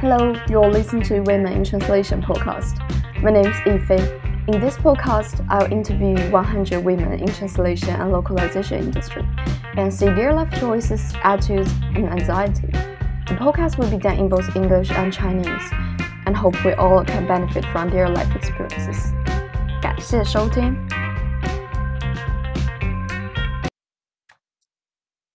Hello, you're listening to Women in Translation podcast. My name is Yifei. In this podcast, I'll interview 100 women in translation and localization industry and see their life choices, attitudes, and anxiety. The podcast will be done in both English and Chinese, and hope we all can benefit from their life experiences. 感谢收听。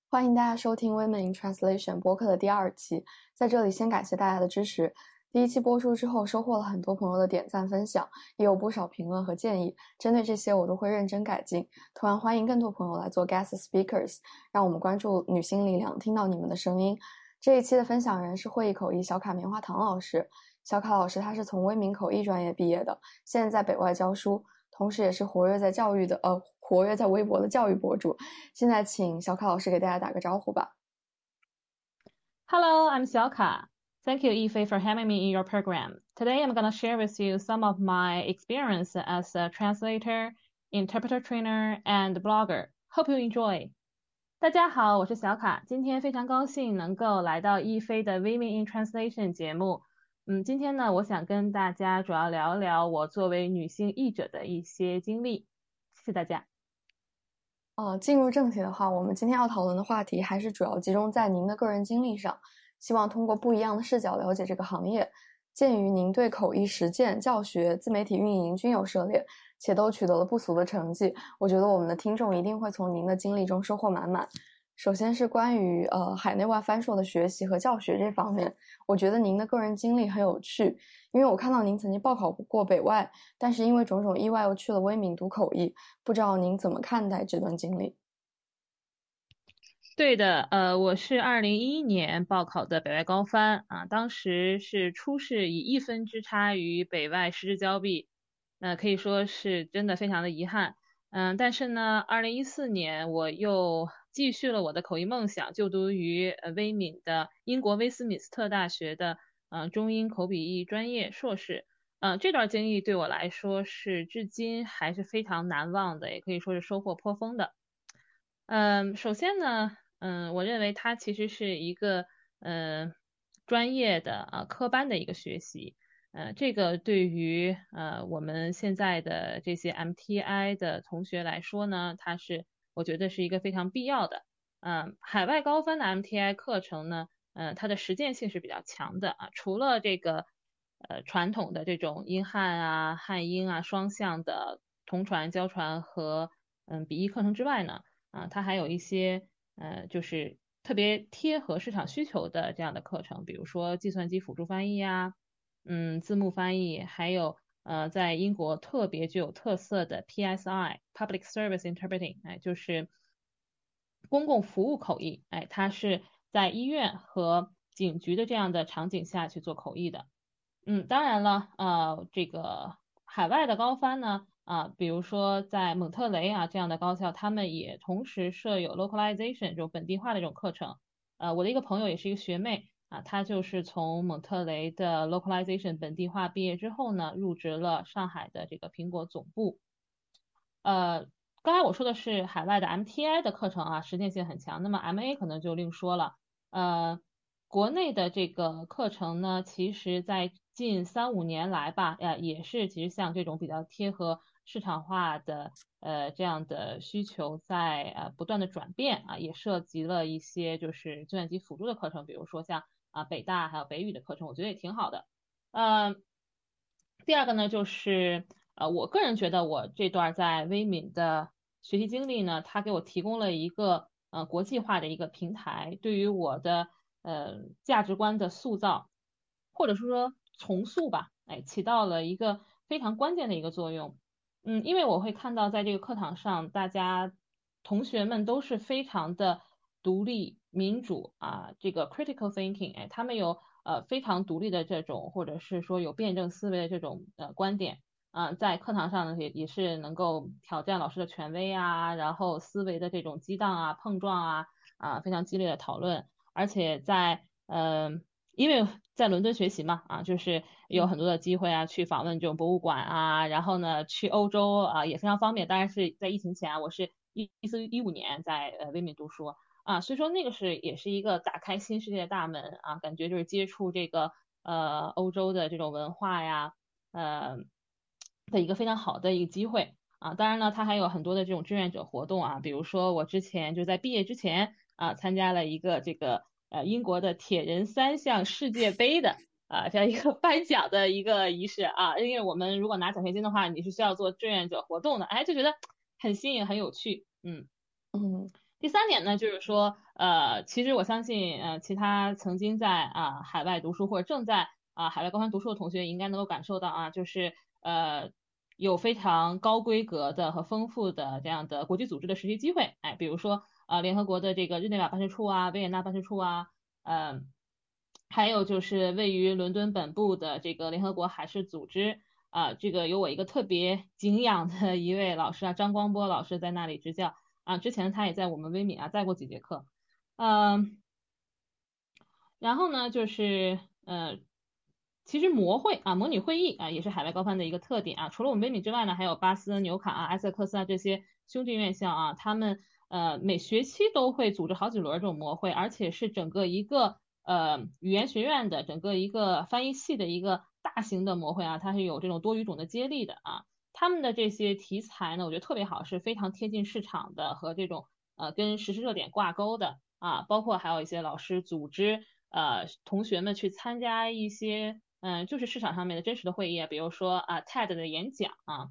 欢迎大家收听《Women in Translation》播客的第二期。 在这里，先感谢大家的支持。第一期播出之后，收获了很多朋友的点赞分享，也有不少评论和建议。针对这些，我都会认真改进。同样，欢迎更多朋友来做 guest speakers，让我们关注女性力量，听到你们的声音。这一期的分享人是会议口译小卡棉花糖老师。小卡老师他是从威明口译专业毕业的，现在在北外教书，同时也是活跃在教育的呃。活跃在微博的教育博主。现在请小卡老师给大家打个招呼吧。Hello, I'm Xiaoka. Thank you, Yifei, for having me in your program. Today, I'm going to share with you some of my experience as a translator, interpreter trainer, and blogger. Hope you enjoy. 大家好，我是小卡。今天非常高兴能够来到一飞的 Women in Translation 节目。嗯，今天呢，我想跟大家主要聊聊我作为女性译者的一些经历。谢谢大家。 哦，进入正题的话，我们今天要讨论的话题还是主要集中在您的个人经历上，希望通过不一样的视角了解这个行业。鉴于您对口译实践、教学、自媒体运营均有涉猎，且都取得了不俗的成绩，我觉得我们的听众一定会从您的经历中收获满满。首先是关于呃海内外翻硕的学习和教学这方面，我觉得您的个人经历很有趣，因为我看到您曾经报考过北外，但是因为种种意外又去了威敏读口译，不知道您怎么看待这段经历？对的，呃，我是二零一一年报考的北外高翻啊，当时是初试以一分之差与北外失之交臂，那可以说是真的非常的遗憾，嗯，但是呢，二零一四年我又。继续了我的口译梦想，就读于呃威敏的英国威斯敏斯特大学的呃中英口笔译专业硕士。嗯，这段经历对我来说是至今还是非常难忘的，也可以说是收获颇丰的。嗯，首先呢，嗯，我认为它其实是一个嗯专业的啊科班的一个学习。呃，这个对于呃我们现在的这些 MTI 的同学来说呢，它是。我觉得是一个非常必要的，嗯，海外高分的 MTI 课程呢，嗯，它的实践性是比较强的啊。除了这个呃传统的这种英汉啊、汉英啊双向的同传、交传和嗯笔译课程之外呢，啊，它还有一些呃就是特别贴合市场需求的这样的课程，比如说计算机辅助翻译啊，嗯，字幕翻译，还有。呃，在英国特别具有特色的 PSI（Public Service Interpreting），哎，就是公共服务口译，哎，它是在医院和警局的这样的场景下去做口译的。嗯，当然了，呃，这个海外的高翻呢，啊，比如说在蒙特雷啊这样的高校，他们也同时设有 localization 这种本地化的这种课程。呃，我的一个朋友也是一个学妹。啊，他就是从蒙特雷的 localization 本地化毕业之后呢，入职了上海的这个苹果总部。呃，刚才我说的是海外的 MTI 的课程啊，实践性很强。那么 MA 可能就另说了。呃，国内的这个课程呢，其实在近三五年来吧，呀，也是其实像这种比较贴合市场化的呃这样的需求，在呃不断的转变啊，也涉及了一些就是计算机辅助的课程，比如说像。啊，北大还有北语的课程，我觉得也挺好的。呃，第二个呢，就是呃，我个人觉得我这段在微敏的学习经历呢，它给我提供了一个呃国际化的一个平台，对于我的呃价值观的塑造，或者是说重塑吧，哎，起到了一个非常关键的一个作用。嗯，因为我会看到在这个课堂上，大家同学们都是非常的独立。民主啊，这个 critical thinking，哎，他们有呃非常独立的这种，或者是说有辩证思维的这种呃观点啊，在课堂上呢也也是能够挑战老师的权威啊，然后思维的这种激荡啊、碰撞啊啊，非常激烈的讨论，而且在嗯，因为在伦敦学习嘛啊，就是有很多的机会啊，去访问这种博物馆啊，然后呢去欧洲啊也非常方便，当然是在疫情前，我是一一四一五年在呃威敏读书。啊，所以说那个是也是一个打开新世界的大门啊，感觉就是接触这个呃欧洲的这种文化呀，呃的一个非常好的一个机会啊。当然呢，它还有很多的这种志愿者活动啊，比如说我之前就在毕业之前啊，参加了一个这个呃英国的铁人三项世界杯的啊这样一个 颁奖的一个仪式啊。因为我们如果拿奖学金的话，你是需要做志愿者活动的，哎，就觉得很新颖，很有趣，嗯嗯。第三点呢，就是说，呃，其实我相信，呃，其他曾经在啊海外读书或者正在啊海外高三读书的同学应该能够感受到啊，就是呃有非常高规格的和丰富的这样的国际组织的实习机会，哎，比如说啊联合国的这个日内瓦办事处啊、维也纳办事处啊，嗯，还有就是位于伦敦本部的这个联合国海事组织啊，这个有我一个特别敬仰的一位老师啊，张光波老师在那里执教。啊，之前他也在我们微米啊带过几节课，嗯，然后呢，就是呃，其实模会啊，模拟会议啊，也是海外高翻的一个特点啊。除了我们微米之外呢，还有巴斯、纽卡啊、埃塞克斯啊这些兄弟院校啊，他们呃每学期都会组织好几轮这种模会，而且是整个一个呃语言学院的整个一个翻译系的一个大型的模会啊，它是有这种多语种的接力的啊。他们的这些题材呢，我觉得特别好，是非常贴近市场的和这种呃跟实时热点挂钩的啊，包括还有一些老师组织呃同学们去参加一些嗯就是市场上面的真实的会议啊，比如说啊 TED 的演讲啊，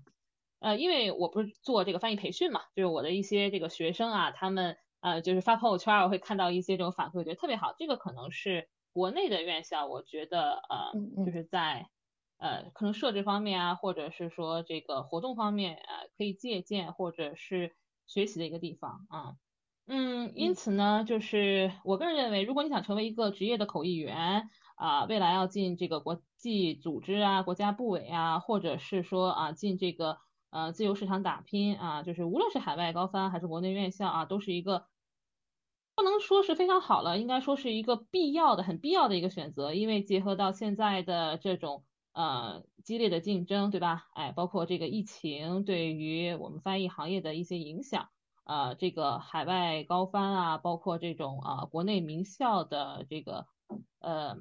呃因为我不是做这个翻译培训嘛，就是我的一些这个学生啊，他们呃就是发朋友圈我会看到一些这种反馈，我觉得特别好，这个可能是国内的院校，我觉得呃就是在。呃，可能设置方面啊，或者是说这个活动方面，呃，可以借鉴或者是学习的一个地方啊。嗯，因此呢，就是我个人认为，如果你想成为一个职业的口译员啊，未来要进这个国际组织啊、国家部委啊，或者是说啊进这个呃自由市场打拼啊，就是无论是海外高翻还是国内院校啊，都是一个不能说是非常好了，应该说是一个必要的、很必要的一个选择，因为结合到现在的这种。呃，激烈的竞争，对吧？哎，包括这个疫情对于我们翻译行业的一些影响，呃，这个海外高翻啊，包括这种啊国内名校的这个呃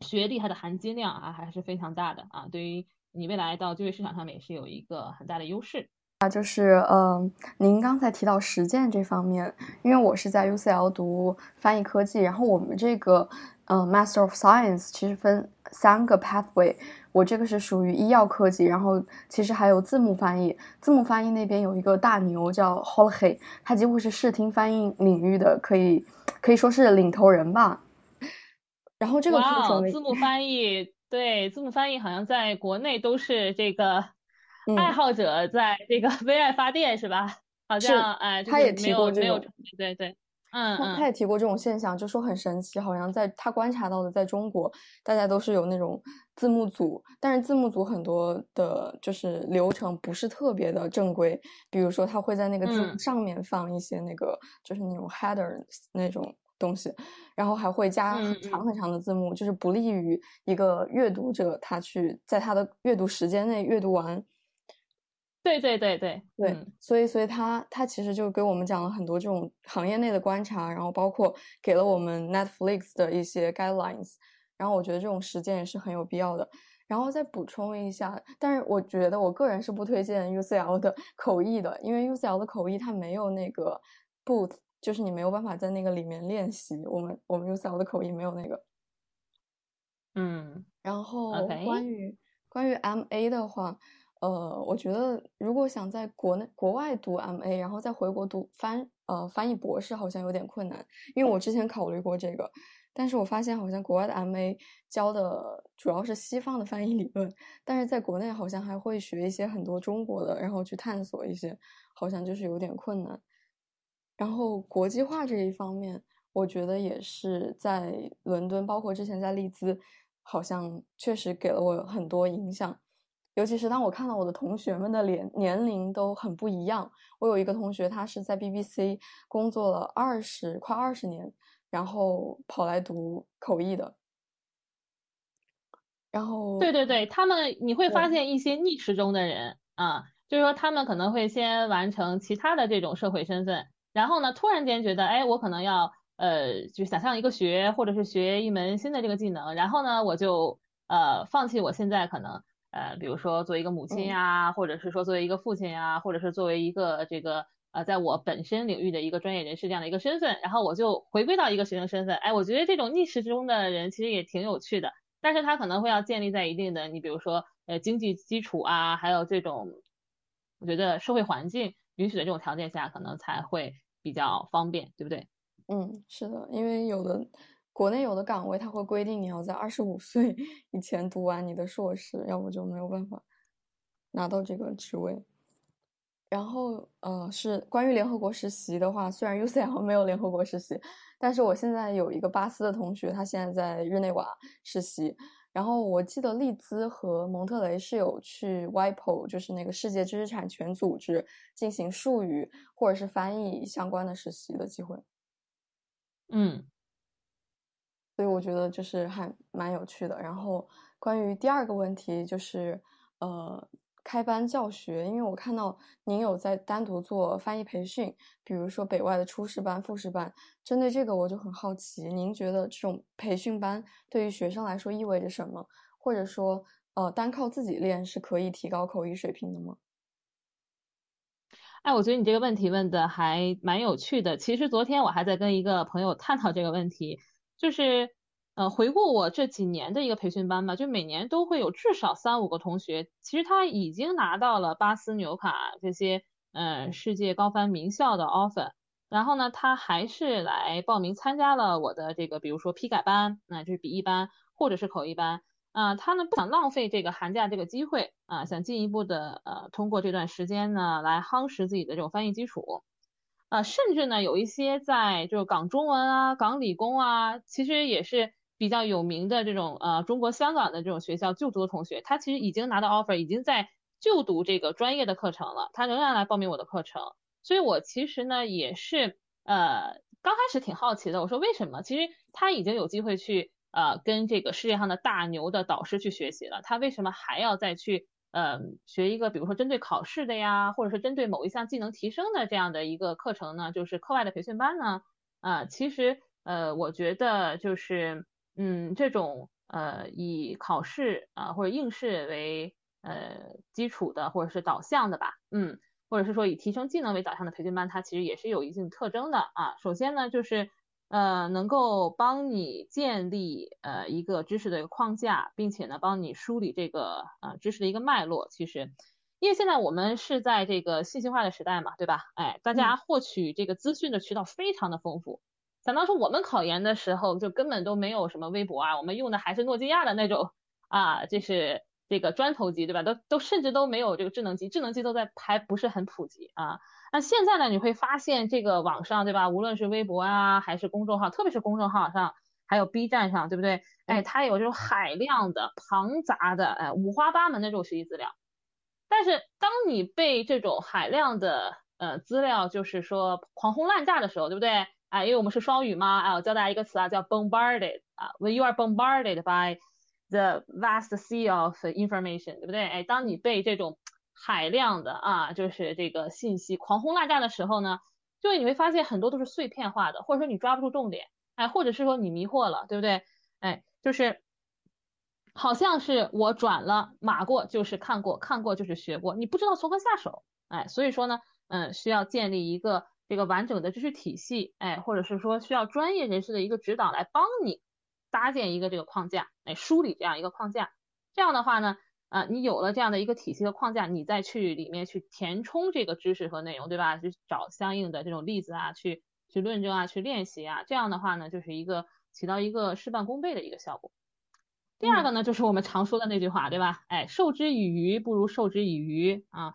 学历，它的含金量啊还是非常大的啊，对于你未来到就业市场上面也是有一个很大的优势。啊，就是嗯，您刚才提到实践这方面，因为我是在 UCL 读翻译科技，然后我们这个。嗯，Master of Science 其实分三个 pathway，我这个是属于医药科技，然后其实还有字幕翻译。字幕翻译那边有一个大牛叫 h o l h e 他几乎是视听翻译领域的可以可以说是领头人吧。然后这个字幕翻译，对字幕翻译好像在国内都是这个爱好者在这个 为爱发电是吧？好像哎，他也提过这个，对对。嗯，他他也提过这种现象，就说很神奇，好像在他观察到的，在中国，大家都是有那种字幕组，但是字幕组很多的，就是流程不是特别的正规，比如说他会在那个字上面放一些那个，就是那种 header 那种东西，然后还会加很长。很长的字幕，就是不利于一个阅读者他去在他的阅读时间内阅读完。对对对对对，所以所以他他其实就给我们讲了很多这种行业内的观察，然后包括给了我们 Netflix 的一些 guidelines，然后我觉得这种实践也是很有必要的。然后再补充一下，但是我觉得我个人是不推荐 UCL 的 口译的，因为 UCL 的口译它没有那个 booth，就是你没有办法在那个里面练习。我们我们 UCL 的口译没有那个。嗯，然后关于关于 MA 的话。呃，我觉得如果想在国内、国外读 MA，然后再回国读翻呃翻译博士，好像有点困难。因为我之前考虑过这个，但是我发现好像国外的 MA 教的主要是西方的翻译理论，但是在国内好像还会学一些很多中国的，然后去探索一些，好像就是有点困难。然后国际化这一方面，我觉得也是在伦敦，包括之前在利兹，好像确实给了我很多影响。尤其是当我看到我的同学们的年年龄都很不一样，我有一个同学，他是在 BBC 工作了二十快二十年，然后跑来读口译的。然后，对对对，他们你会发现一些逆时钟的人啊，就是说他们可能会先完成其他的这种社会身份，然后呢，突然间觉得，哎，我可能要呃，就想上一个学，或者是学一门新的这个技能，然后呢，我就呃放弃我现在可能呃，比如说作为一个母亲呀，或者是说作为一个父亲呀，或者是作为一个这个呃，在我本身领域的一个专业人士这样的一个身份，然后我就回归到一个学生身份。哎，我觉得这种逆时钟的人其实也挺有趣的，但是他可能会要建立在一定的，你比如说呃经济基础啊，还有这种我觉得社会环境允许的这种条件下，可能才会比较方便，对不对？嗯，是的，因为有的国内有的岗位，它会规定你要在二十五岁以前读完你的硕士，要不就没有办法拿到这个职位。然后，呃，是关于联合国实习的话，虽然 UCL 没有联合国实习，但是我现在有一个巴斯的同学，他现在在日内瓦实习。然后我记得利兹和蒙特雷是有去 WIPO，就是那个世界知识产权组织进行术语或者是翻译相关的实习的机会。嗯，所以我觉得就是还蛮有趣的。然后关于第二个问题，就是呃开班教学，因为我看到您有在单独做翻译培训，比如说北外的初试班、复试班。针对这个，我就很好奇，您觉得这种培训班对于学生来说意味着什么？或者说，呃，单靠自己练是可以提高口语水平的吗？哎，我觉得你这个问题问的还蛮有趣的。其实昨天我还在跟一个朋友探讨这个问题，就是呃，回顾我这几年的一个培训班吧，就每年都会有至少三五个同学，其实他已经拿到了巴斯、纽卡这些呃世界高翻名校的 offer，然后呢，他还是来报名参加了我的这个，比如说批改班，那就是笔译班或者是口译班。啊，他呢不想浪费这个寒假这个机会啊，想进一步的呃通过这段时间呢来夯实自己的这种翻译基础啊，甚至呢有一些在就是港中文啊、港理工啊，其实也是比较有名的这种呃中国香港的这种学校就读的同学，他其实已经拿到 offer，已经在就读这个专业的课程了，他仍然来报名我的课程，所以我其实呢也是呃刚开始挺好奇的，我说为什么？其实他已经有机会去。呃，跟这个世界上的大牛的导师去学习了，他为什么还要再去呃学一个，比如说针对考试的呀，或者是针对某一项技能提升的这样的一个课程呢？就是课外的培训班呢？啊，其实呃，我觉得就是嗯，这种呃以考试啊或者应试为呃基础的，或者是导向的吧，嗯，或者是说以提升技能为导向的培训班，它其实也是有一定特征的啊。首先呢，就是。呃，能够帮你建立呃一个知识的一个框架，并且呢，帮你梳理这个呃知识的一个脉络。其实，因为现在我们是在这个信息化的时代嘛，对吧？哎，大家获取这个资讯的渠道非常的丰富。想当初我们考研的时候，就根本都没有什么微博啊，我们用的还是诺基亚的那种啊，就是这个砖头机，对吧？都都甚至都没有这个智能机，智能机都在还不是很普及啊。那现在呢？你会发现这个网上，对吧？无论是微博啊，还是公众号，特别是公众号上，还有 B 站上，对不对？哎，它有这种海量的、庞杂的、哎五花八门的这种学习资料。但是，当你被这种海量的呃资料，就是说狂轰滥炸的时候，对不对？哎，因为我们是双语嘛，哎，我教大家一个词啊，叫 bombarded 啊，when you are bombarded by the vast sea of information，对不对？哎，当你被这种海量的啊，就是这个信息狂轰滥炸的时候呢，就你会发现很多都是碎片化的，或者说你抓不住重点，哎，或者是说你迷惑了，对不对？哎，就是好像是我转了码过就是看过，看过就是学过，你不知道从何下手，哎，所以说呢，嗯，需要建立一个这个完整的知识体系，哎，或者是说需要专业人士的一个指导来帮你搭建一个这个框架，哎，梳理这样一个框架，这样的话呢。啊，你有了这样的一个体系的框架，你再去里面去填充这个知识和内容，对吧？去找相应的这种例子啊，去去论证啊，去练习啊，这样的话呢，就是一个起到一个事半功倍的一个效果。第二个呢，就是我们常说的那句话，对吧？哎，授之以鱼不如授之以渔啊。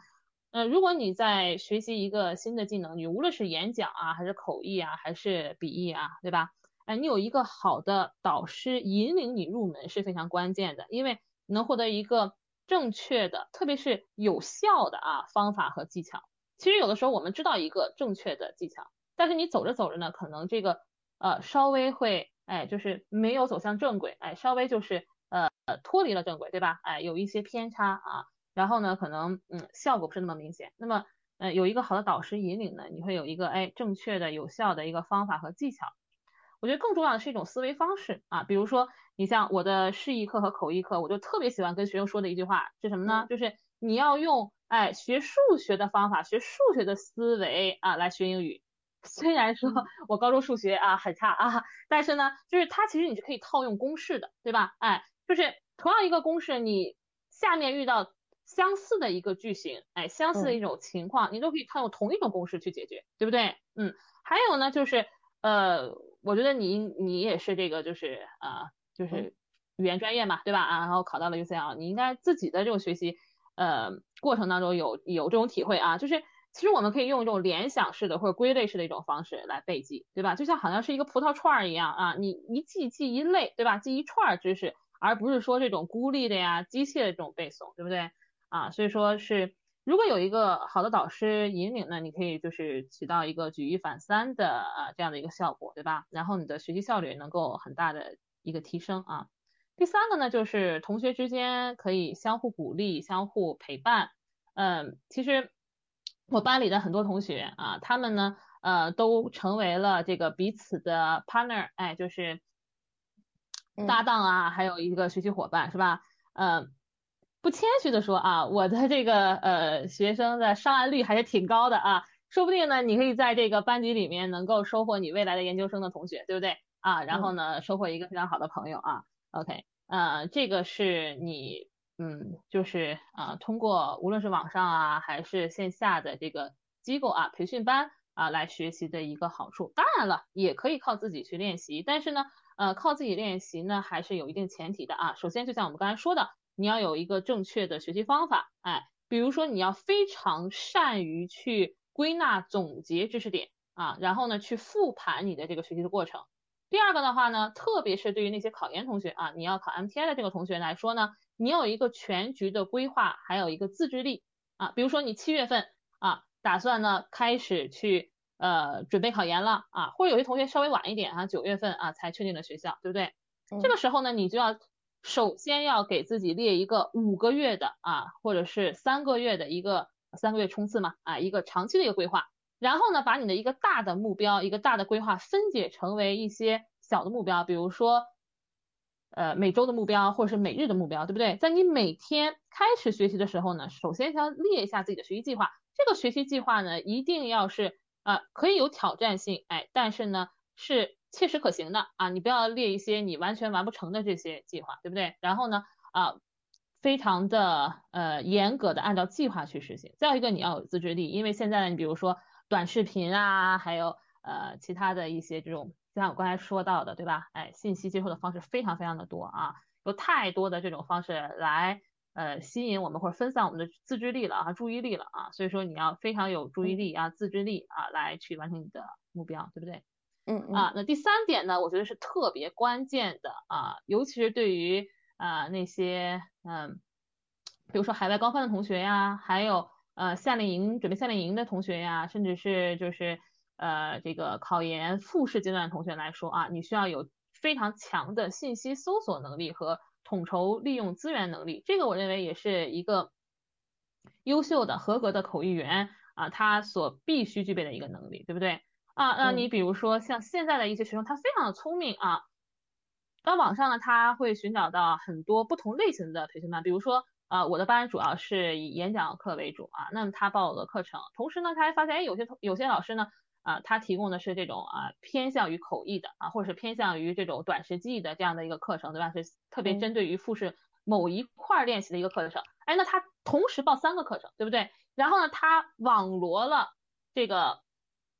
呃，如果你在学习一个新的技能，你无论是演讲啊，还是口译啊，还是笔译啊，对吧？哎，你有一个好的导师引领你入门是非常关键的，因为能获得一个。正确的，特别是有效的啊方法和技巧。其实有的时候我们知道一个正确的技巧，但是你走着走着呢，可能这个呃稍微会哎就是没有走向正轨，哎稍微就是呃脱离了正轨，对吧？哎有一些偏差啊，然后呢可能嗯效果不是那么明显。那么呃有一个好的导师引领呢，你会有一个哎正确的有效的一个方法和技巧。我觉得更重要的是一种思维方式啊。比如说，你像我的示意课和口译课，我就特别喜欢跟学生说的一句话是什么呢？就是你要用哎学数学的方法，学数学的思维啊来学英语。虽然说 我高中数学啊很差啊，但是呢，就是它其实你是可以套用公式的，对吧？哎，就是同样一个公式，你下面遇到相似的一个句型，哎，相似的一种情况，你都可以套用同一种公式去解决，对不对？嗯，还有呢，就是呃，我觉得你你也是这个，就是啊，就是语言专业嘛，对吧？啊，然后考到了 UCL，你应该自己的这种学习呃过程当中有有这种体会啊，就是。其实我们可以用一种联想式的或者归类式的一种方式来背记，对吧？就像好像是一个葡萄串儿一样啊，你一记记一类，对吧？记一串知识，而不是说这种孤立的呀、机械的这种背诵，对不对？啊，所以说是如果有一个好的导师引领呢，你可以就是起到一个举一反三的啊这样的一个效果，对吧？然后你的学习效率能够很大的一个提升啊。第三个呢，就是同学之间可以相互鼓励、相互陪伴。嗯，其实。我班里的很多同学啊，他们呢，呃，都成为了这个彼此的 partner，哎，就是搭档啊，还有一个学习伙伴，是吧？嗯，不谦虚的说啊，我的这个呃学生的上岸率还是挺高的啊，说不定呢，你可以在这个班级里面能够收获你未来的研究生的同学，对不对？啊，然后呢，收获一个非常好的朋友啊。OK，呃，这个是你。嗯，就是啊，通过无论是网上啊，还是线下的这个机构啊，培训班啊，来学习的一个好处。当然了，也可以靠自己去练习，但是呢，呃，靠自己练习呢，还是有一定前提的啊。首先，就像我们刚才说的，你要有一个正确的学习方法，哎，比如说你要非常善于去归纳总结知识点啊，然后呢，去复盘你的这个学习的过程。第二个的话呢，特别是对于那些考研同学啊，你要考 MTI 的这个同学来说呢。你有一个全局的规划，还有一个自制力啊。比如说你七月份啊，打算呢开始去呃准备考研了啊，或者有些同学稍微晚一点啊，九月份啊才确定的学校，对不对？这个时候呢，你就要首先要给自己列一个五个月的啊，或者是三个月的一个三个月冲刺嘛啊，一个长期的一个规划。然后呢，把你的一个大的目标，一个大的规划分解成为一些小的目标，比如说。呃，每周的目标或者是每日的目标，对不对？在你每天开始学习的时候呢，首先要列一下自己的学习计划。这个学习计划呢，一定要是啊，可以有挑战性，哎，但是呢是切实可行的啊。你不要列一些你完全完不成的这些计划，对不对？然后呢啊，非常的呃严格的按照计划去实行。再有一个，你要有自制力，因为现在你比如说短视频啊，还有呃其他的一些这种。像我刚才说到的，对吧？哎，信息接受的方式非常非常的多啊，有太多的这种方式来呃吸引我们或者分散我们的自制力了啊，注意力了啊，所以说你要非常有注意力啊，自制力啊，来去完成你的目标，对不对？嗯啊，那第三点呢，我觉得是特别关键的啊，尤其是对于啊那些嗯，比如说海外高分的同学呀，还有呃夏令营准备夏令营的同学呀，甚至是就是。呃，这个考研复试阶段的同学来说啊，你需要有非常强的信息搜索能力和统筹利用资源能力。这个我认为也是一个优秀的、合格的口译员啊，他所必须具备的一个能力，对不对？啊，那你比如说像现在的一些学生，他非常的聪明啊，在网上呢，他会寻找到很多不同类型的培训班，比如说啊，我的班主要是以演讲课为主啊，那么他报我的课程，同时呢，他还发现，哎，有些同有些老师呢。啊，他提供的是这种啊偏向于口译的啊，或者是偏向于这种短时记忆的这样的一个课程，对吧？是特别针对于复试某一块练习的一个课程。哎，那他同时报三个课程，对不对？然后呢，他网罗了这个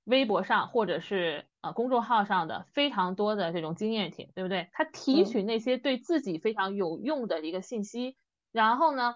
微博上或者是呃公众号上的非常多的这种经验帖，对不对？他提取那些对自己非常有用的一个信息，然后呢，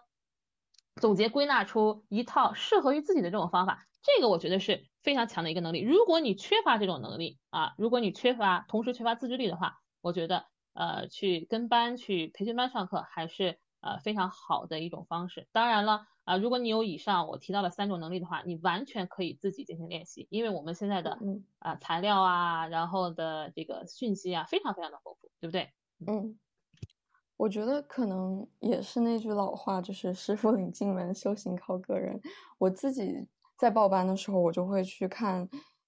总结归纳出一套适合于自己的这种方法。这个我觉得是非常强的一个能力。如果你缺乏这种能力啊，如果你缺乏同时缺乏自制力的话，我觉得呃去跟班去培训班上课还是呃非常好的一种方式。当然了啊，如果你有以上我提到的三种能力的话，你完全可以自己进行练习，因为我们现在的啊材料啊，然后的这个讯息啊非常非常的丰富，对不对？嗯，我觉得可能也是那句老话，就是师傅领进门，修行靠个人。我自己。在报班的时候，我就会去看，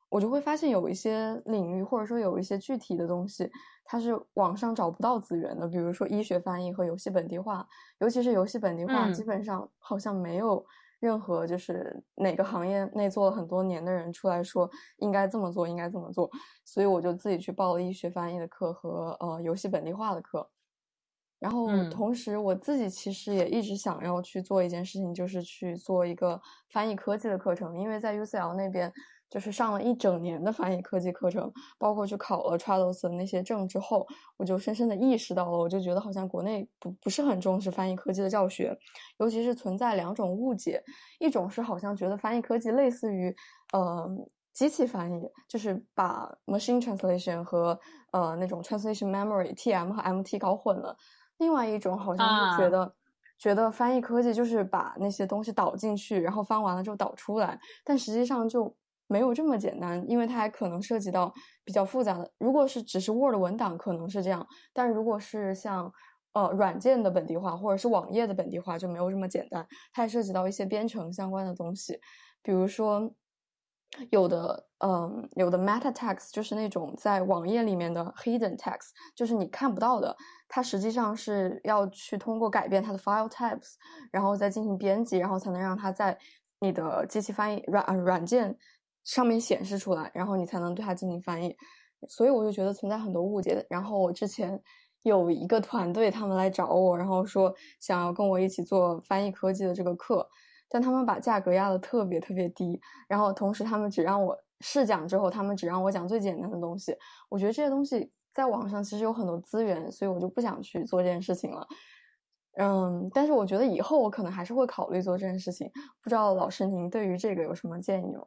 我就会发现有一些领域，或者说有一些具体的东西，它是网上找不到资源的。比如说医学翻译和游戏本地化，尤其是游戏本地化，基本上好像没有任何就是哪个行业内做了很多年的人出来说应该这么做，应该这么做。所以我就自己去报了医学翻译的课和呃游戏本地化的课。然后同时，我自己其实也一直想要去做一件事情，就是去做一个翻译科技的课程，因为在 UCL 那边。就是上了一整年的翻译科技课程，包括去考了 Trados 的那些证之后，我就深深的意识到了，我就觉得好像国内不不是很重视翻译科技的教学，尤其是存在两种误解，一种是好像觉得翻译科技类似于呃机器翻译，就是把 machine translation 和呃那种 translation memory TM 和 MT 搞混了，另外一种好像是觉得觉得翻译科技就是把那些东西导进去，然后翻完了之后导出来，但实际上就。没有这么简单，因为它还可能涉及到比较复杂的。如果是只是 Word 文档，可能是这样；但如果是像呃软件的本地化，或者是网页的本地化，就没有这么简单。它还涉及到一些编程相关的东西，比如说有的嗯有的 Meta Text 就是那种在网页里面的 Hidden Text，就是你看不到的，它实际上是要去通过改变它的 File Types，然后再进行编辑，然后才能让它在你的机器翻译软软件。上面显示出来，然后你才能对它进行翻译，所以我就觉得存在很多误解。然后我之前有一个团队，他们来找我，然后说想要跟我一起做翻译科技的这个课，但他们把价格压得特别特别低，然后同时他们只让我试讲之后，他们只让我讲最简单的东西。我觉得这些东西在网上其实有很多资源，所以我就不想去做这件事情了。嗯，但是我觉得以后我可能还是会考虑做这件事情。不知道老师您对于这个有什么建议吗？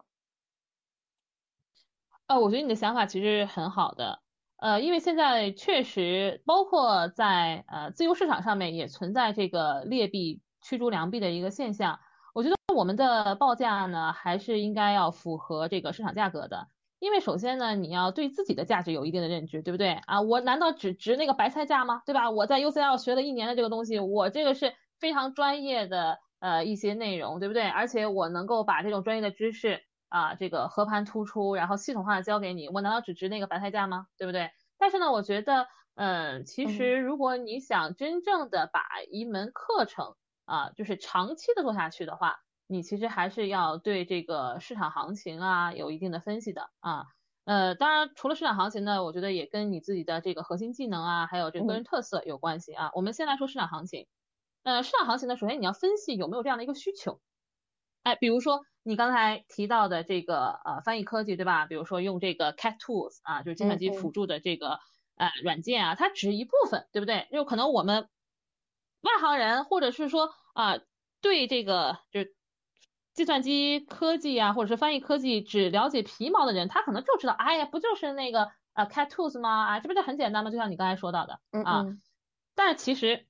呃，我觉得你的想法其实很好的，呃，因为现在确实包括在呃自由市场上面也存在这个劣币驱逐良币的一个现象。我觉得我们的报价呢，还是应该要符合这个市场价格的，因为首先呢，你要对自己的价值有一定的认知，对不对啊？我难道只值那个白菜价吗？对吧？我在 UCL 学了一年的这个东西，我这个是非常专业的呃一些内容，对不对？而且我能够把这种专业的知识。啊，这个和盘突出，然后系统化的教给你，我难道只值那个白菜价吗？对不对？但是呢，我觉得，嗯，其实如果你想真正的把一门课程啊，就是长期的做下去的话，你其实还是要对这个市场行情啊有一定的分析的啊。呃，当然除了市场行情呢，我觉得也跟你自己的这个核心技能啊，还有这个个人特色有关系啊。我们先来说市场行情，呃，市场行情呢，首先你要分析有没有这样的一个需求。哎，比如说你刚才提到的这个呃翻译科技，对吧？比如说用这个 Cat Tools 啊，就是计算机辅助的这个呃软件啊，它只是一部分，对不对？就可能我们外行人或者是说啊对这个就是计算机科技啊，或者是翻译科技只了解皮毛的人，他可能就知道，哎呀，不就是那个呃 Cat Tools 吗？啊，这不就很简单吗？就像你刚才说到的啊，但是其实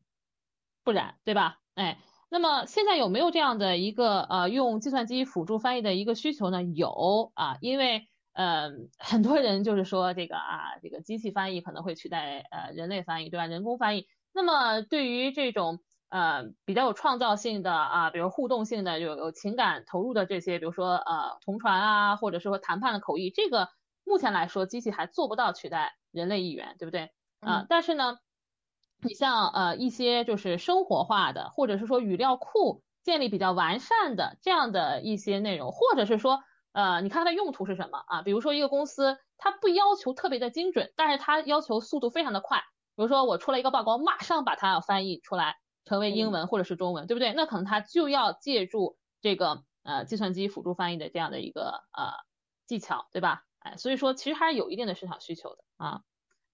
不然，对吧？哎。那么现在有没有这样的一个呃用计算机辅助翻译的一个需求呢？有啊，因为呃很多人就是说这个啊这个机器翻译可能会取代呃人类翻译，对吧？人工翻译。那么对于这种呃比较有创造性的啊，比如互动性的有有情感投入的这些，比如说呃同传啊，或者说谈判的口译，这个目前来说机器还做不到取代人类译员，对不对？啊，但是呢。你像呃一些就是生活化的，或者是说语料库建立比较完善的这样的一些内容，或者是说呃你看它的用途是什么啊？比如说一个公司它不要求特别的精准，但是它要求速度非常的快，比如说我出了一个报告，马上把它要翻译出来成为英文或者是中文，对不对？那可能它就要借助这个呃计算机辅助翻译的这样的一个呃技巧，对吧？哎，所以说其实还是有一定的市场需求的啊。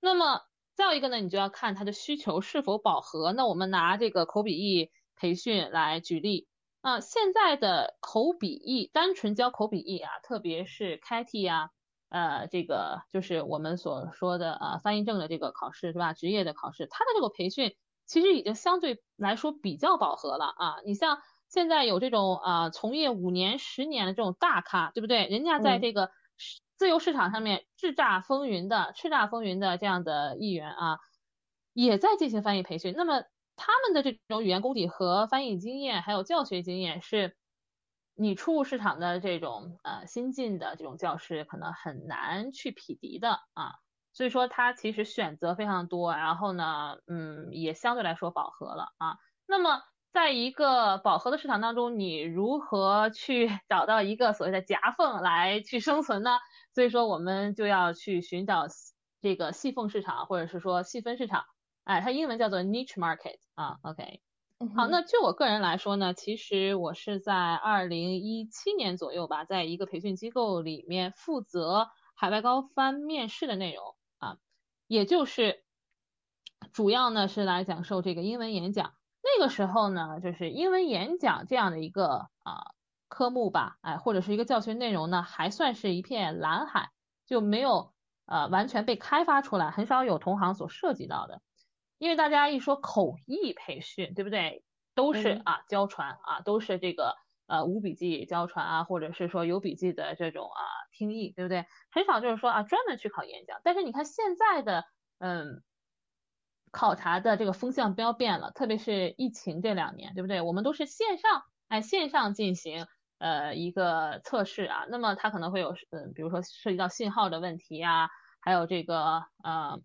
那么。再有一个呢，你就要看它的需求是否饱和。那我们拿这个口笔译培训来举例啊，现在的口笔译单纯教口笔译啊，特别是开 T 呀，呃，这个就是我们所说的啊翻译证的这个考试是吧？职业的考试，它的这个培训其实已经相对来说比较饱和了啊。你像现在有这种啊从业五年、十年的这种大咖，对不对？人家在这个。自由市场上面叱咤风云的、叱咤风云的这样的议员啊，也在进行翻译培训。那么他们的这种语言功底和翻译经验，还有教学经验是你初入市场的这种呃新进的这种教师可能很难去匹敌的啊，所以说它其实选择非常多，然后呢，嗯，也相对来说饱和了啊。那么在一个饱和的市场当中，你如何去 找到一个所谓的夹缝来去生存呢？所以说我们就要去寻找这个细缝市场，或者是说细分市场，哎，它英文叫做 niche market 啊，OK。好，那就我个人来说呢，其实我是在二零一七年左右吧，在一个培训机构里面负责海外高翻面试的内容啊，也就是主要呢是来讲授这个英文演讲。那个时候呢，就是英文演讲这样的一个啊科目吧，哎，或者是一个教学内容呢，还算是一片蓝海，就没有呃完全被开发出来，很少有同行所涉及到的。因为大家一说口译培训，对不对？都是啊教传啊，都是这个呃无笔记教传啊，或者是说有笔记的这种啊听译，对不对？很少就是说啊专门去考演讲。但是你看现在的嗯考察的这个风向标变了，特别是疫情这两年，对不对？我们都是线上哎线上进行呃一个测试啊，那么它可能会有嗯比如说涉及到信号的问题呀，还有这个呃。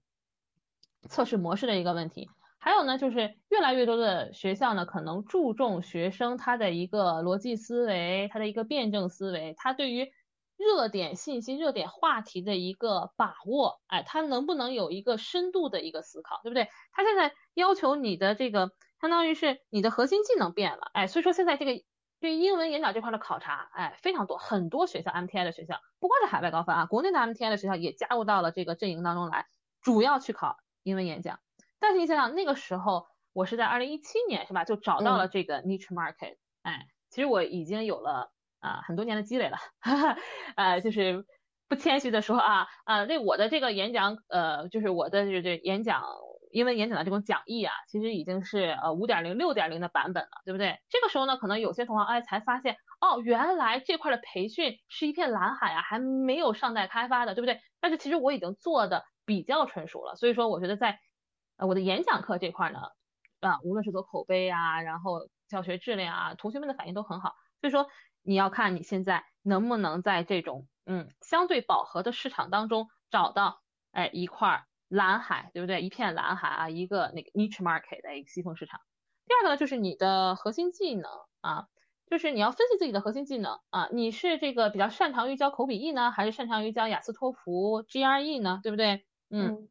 测试模式的一个问题，还有呢，就是越来越多的学校呢，可能注重学生他的一个逻辑思维，他的一个辩证思维，他对于热点信息、热点话题的一个把握，哎，他能不能有一个深度的一个思考，对不对？他现在要求你的这个，相当于是你的核心技能变了，哎，所以说现在这个对英文演讲这块的考察，哎，非常多，很多学校 MTI 的学校，不光是海外高分啊，国内的 MTI 的学校也加入到了这个阵营当中来，主要去考。英文演讲，但是你想想那个时候，我是在二零一七年是吧，就找到了这个 niche market，哎，其实我已经有了啊很多年的积累了，哈哈，呃，就是不谦虚的说啊啊，那我的这个演讲，呃，就是我的这这演讲英文演讲的这种讲义啊，其实已经是呃五点零六点零的版本了，对不对？这个时候呢，可能有些同行哎才发现，哦，原来这块的培训是一片蓝海啊，还没有尚待开发的，对不对？但是其实我已经做的。比较成熟了，所以说我觉得在呃我的演讲课这块呢，啊无论是做口碑啊，然后教学质量啊，同学们的反应都很好。所以说你要看你现在能不能在这种嗯相对饱和的市场当中找到哎一块儿蓝海，对不对？一片蓝海啊，一个那个 niche market 的一个细分市场。第二个呢就是你的核心技能啊，就是你要分析自己的核心技能啊，你是这个比较擅长于教口笔译呢，还是擅长于教雅思托福 GRE 呢？对不对？嗯，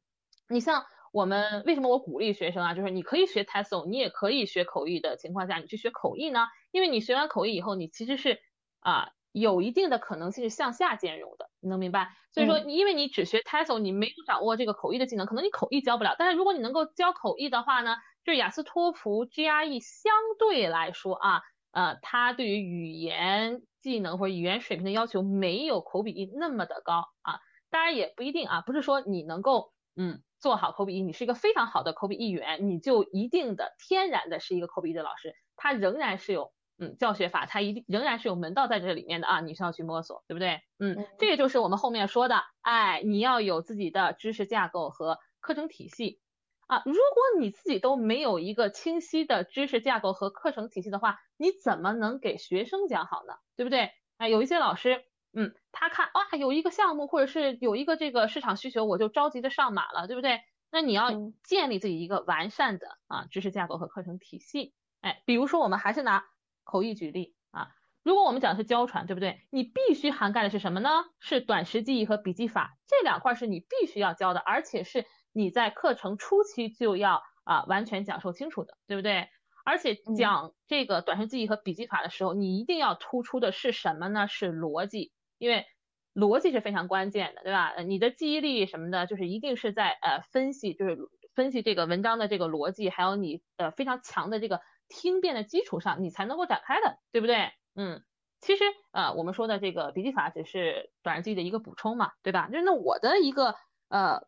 你像我们为什么我鼓励学生啊？就是你可以学 TESOL，你也可以学口译的情况下，你去学口译呢？因为你学完口译以后，你其实是啊有一定的可能性是向下兼容的，你能明白？所以说，因为你只学 TESOL，你没有掌握这个口译的技能，可能你口译教不了。但是如果你能够教口译的话呢，就是雅思托福 GRE 相对来说啊，呃，它对于语言技能或者语言水平的要求没有口笔译那么的高啊。当然也不一定啊，不是说你能够嗯做好口笔译，你是一个非常好的口笔译员，你就一定的天然的是一个口笔译的老师，他仍然是有嗯教学法，它一定仍然是有门道在这里面的啊，你需要去摸索，对不对？嗯，这个就是我们后面说的，哎，你要有自己的知识架构和课程体系啊，如果你自己都没有一个清晰的知识架构和课程体系的话，你怎么能给学生讲好呢？对不对？哎，有一些老师。嗯，他看哇，有一个项目或者是有一个这个市场需求，我就着急的上马了，对不对？那你要建立自己一个完善的啊知识架构和课程体系。哎，比如说我们还是拿口译举例啊，如果我们讲的是教传，对不对？你必须涵盖的是什么呢？是短时记忆和笔记法这两块是你必须要教的，而且是你在课程初期就要啊完全讲授清楚的，对不对？而且讲这个短时记忆和笔记法的时候，你一定要突出的是什么呢？是逻辑。因为逻辑是非常关键的，对吧？你的记忆力什么的，就是一定是在呃分析，就是分析这个文章的这个逻辑，还有你呃非常强的这个听辨的基础上，你才能够展开的，对不对？嗯，其实呃我们说的这个笔记法只是短时记忆的一个补充嘛，对吧？就是那我的一个呃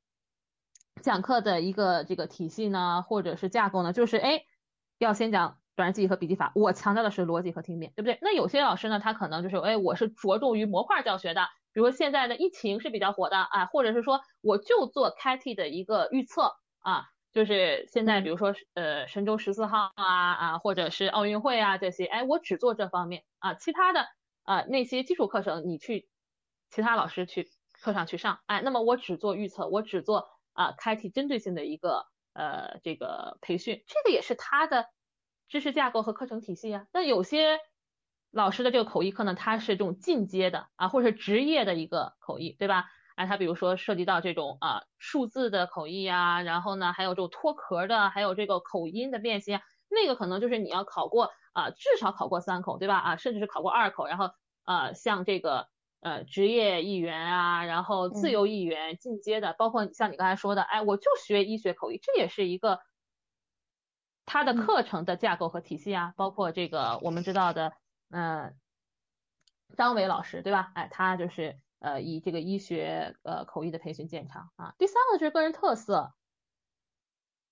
讲课的一个这个体系呢，或者是架构呢，就是哎要先讲。短时记忆和笔记法，我强调的是逻辑和听辨，对不对？那有些老师呢，他可能就是，哎，我是着重于模块教学的，比如说现在的疫情是比较火的啊，或者是说我就做开 T 的一个预测啊，就是现在比如说呃神舟十四号啊啊，或者是奥运会啊这些，哎，我只做这方面啊，其他的啊那些基础课程你去其他老师去课上去上，哎，那么我只做预测，我只做啊开题针对性的一个呃这个培训，这个也是他的知识架构和课程体系啊。那有些老师的这个口译课呢，它是这种进阶的啊，或者是职业的一个口译，对吧？哎，他比如说涉及到这种啊数字的口译啊，然后呢还有这种脱壳的，还有这个口音的练习啊，那个可能就是你要考过啊，至少考过三口，对吧？啊，甚至是考过二口，然后呃像这个呃职业译员啊，然后自由译员进阶的，包括像你刚才说的，哎，我就学医学口译，这也是一个他的课程的架构和体系啊，包括这个我们知道的，嗯，张伟老师，对吧？哎，他就是。呃，以这个医学呃口译的培训见长啊。第三个就是个人特色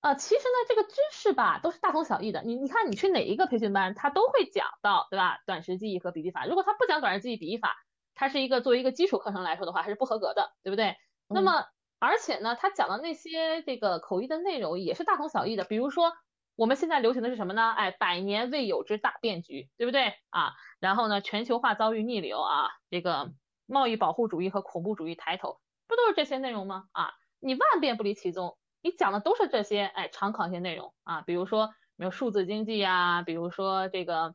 啊，其实呢，这个知识吧都是大同小异的。你你看，你去哪一个培训班，他都会讲到，对吧？短时记忆和笔记法。如果他不讲短时记忆、笔记法，它是一个作为一个基础课程来说的话，还是不合格的，对不对？那么，而且呢，他讲的那些这个口译的内容也是大同小异的。比如说，我们现在流行的是什么呢？哎，百年未有之大变局，对不对啊？然后呢，全球化遭遇逆流啊，这个。贸易保护主义和恐怖主义抬头，不都是这些内容吗？啊，你万变不离其宗，你讲的都是这些，哎，常考一些内容啊，比如说没有数字经济呀，比如说这个，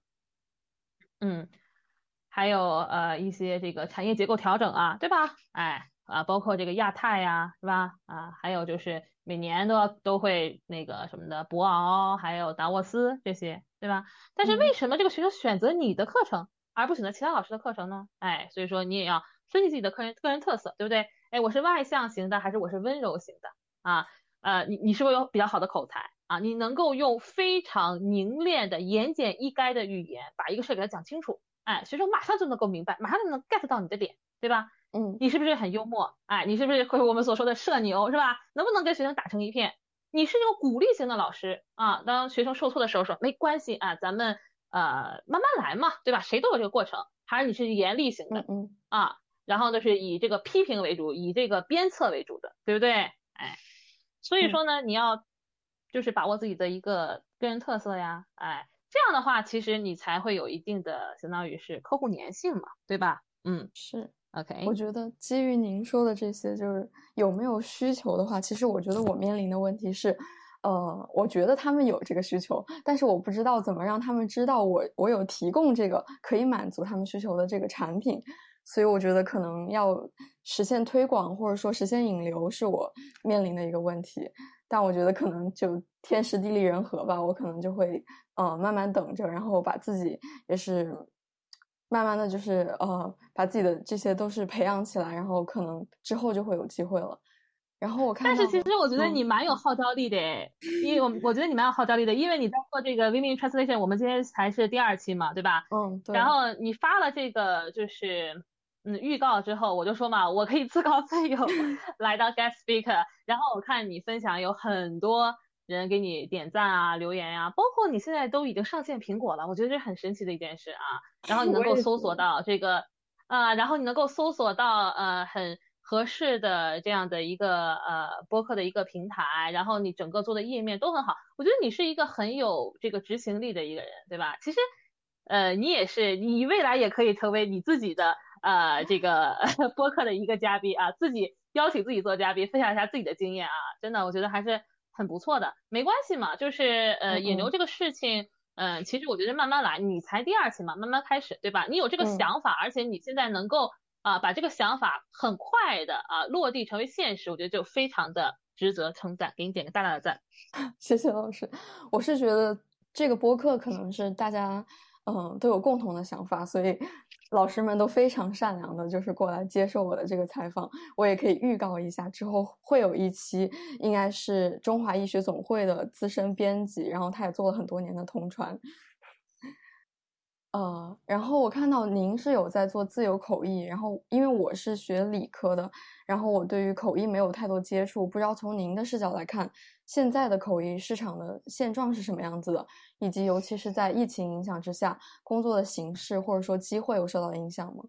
嗯，还有呃一些这个产业结构调整啊，对吧？哎，啊，包括这个亚太呀，是吧？啊，还有就是每年都要都会那个什么的博鳌，还有达沃斯这些，对吧？但是为什么这个学生选择你的课程？而不选择其他老师的课程呢？哎，所以说你也要分析自己的个人个人特色，对不对？哎，我是外向型的还是我是温柔型的啊？呃，你你是不是有比较好的口才啊？你能够用非常凝练的言简意赅的语言把一个事给他讲清楚，哎，学生马上就能够明白，马上就能 get 到你的点，对吧？嗯，你是不是很幽默？哎，你是不是会我们所说的社牛是吧？能不能跟学生打成一片？你是那种鼓励型的老师啊，当学生受挫的时候说没关系啊，咱们。呃，慢慢来嘛，对吧？谁都有这个过程，还是你是严厉型的，嗯啊，然后就是以这个批评为主，以这个鞭策为主的，对不对？哎，所以说呢，你要就是把握自己的一个个人特色呀，哎，这样的话，其实你才会有一定的相当于是客户粘性嘛，对吧？嗯，是，OK。我觉得基于您说的这些，就是有没有需求的话，其实我觉得我面临的问题是。呃，我觉得他们有这个需求，但是我不知道怎么让他们知道我我有提供这个可以满足他们需求的这个产品，所以我觉得可能要实现推广或者说实现引流是我面临的一个问题，但我觉得可能就天时地利人和吧，我可能就会呃慢慢等着，然后把自己也是慢慢的就是呃把自己的这些都是培养起来，然后可能之后就会有机会了。然后我看，但是其实我觉得你蛮有号召力的，因为我我觉得你蛮有号召力的，因为你在做这个 Women Translation，我们今天才是第二期嘛，对吧？嗯，对。然后你发了这个就是嗯预告之后，我就说嘛，我可以自告奋勇来当 guest speaker。然后我看你分享有很多人给你点赞啊、留言呀，包括你现在都已经上线苹果了，我觉得这是很神奇的一件事啊。然后你 能够搜索到这个啊，然后你能够搜索到呃很。合适的这样的一个呃播客的一个平台，然后你整个做的页面都很好，我觉得你是一个很有这个执行力的一个人，对吧？其实，呃，你也是，你未来也可以成为你自己的呃这个 播客的一个嘉宾啊，自己邀请自己做嘉宾，分享一下自己的经验啊，真的，我觉得还是很不错的。没关系嘛，就是呃引流这个事情，嗯，其实我觉得慢慢来，你才第二期嘛，慢慢开始，对吧？你有这个想法，而且你现在能够。啊，把这个想法很快的啊落地成为现实，我觉得就非常的值得称赞，给你点个大大的赞。谢谢老师，我是觉得这个播客可能是大家嗯都有共同的想法，所以老师们都非常善良的，就是过来接受我的这个采访。我也可以预告一下，之后会有一期，应该是中华医学总会的资深编辑，然后他也做了很多年的同传。呃，然后我看到您是有在做自由口译，然后因为我是学理科的，然后我对于口译没有太多接触，不知道从您的视角来看，现在的口译市场的现状是什么样子的，以及尤其是在疫情影响之下，工作的形式或者说机会有受到影响吗？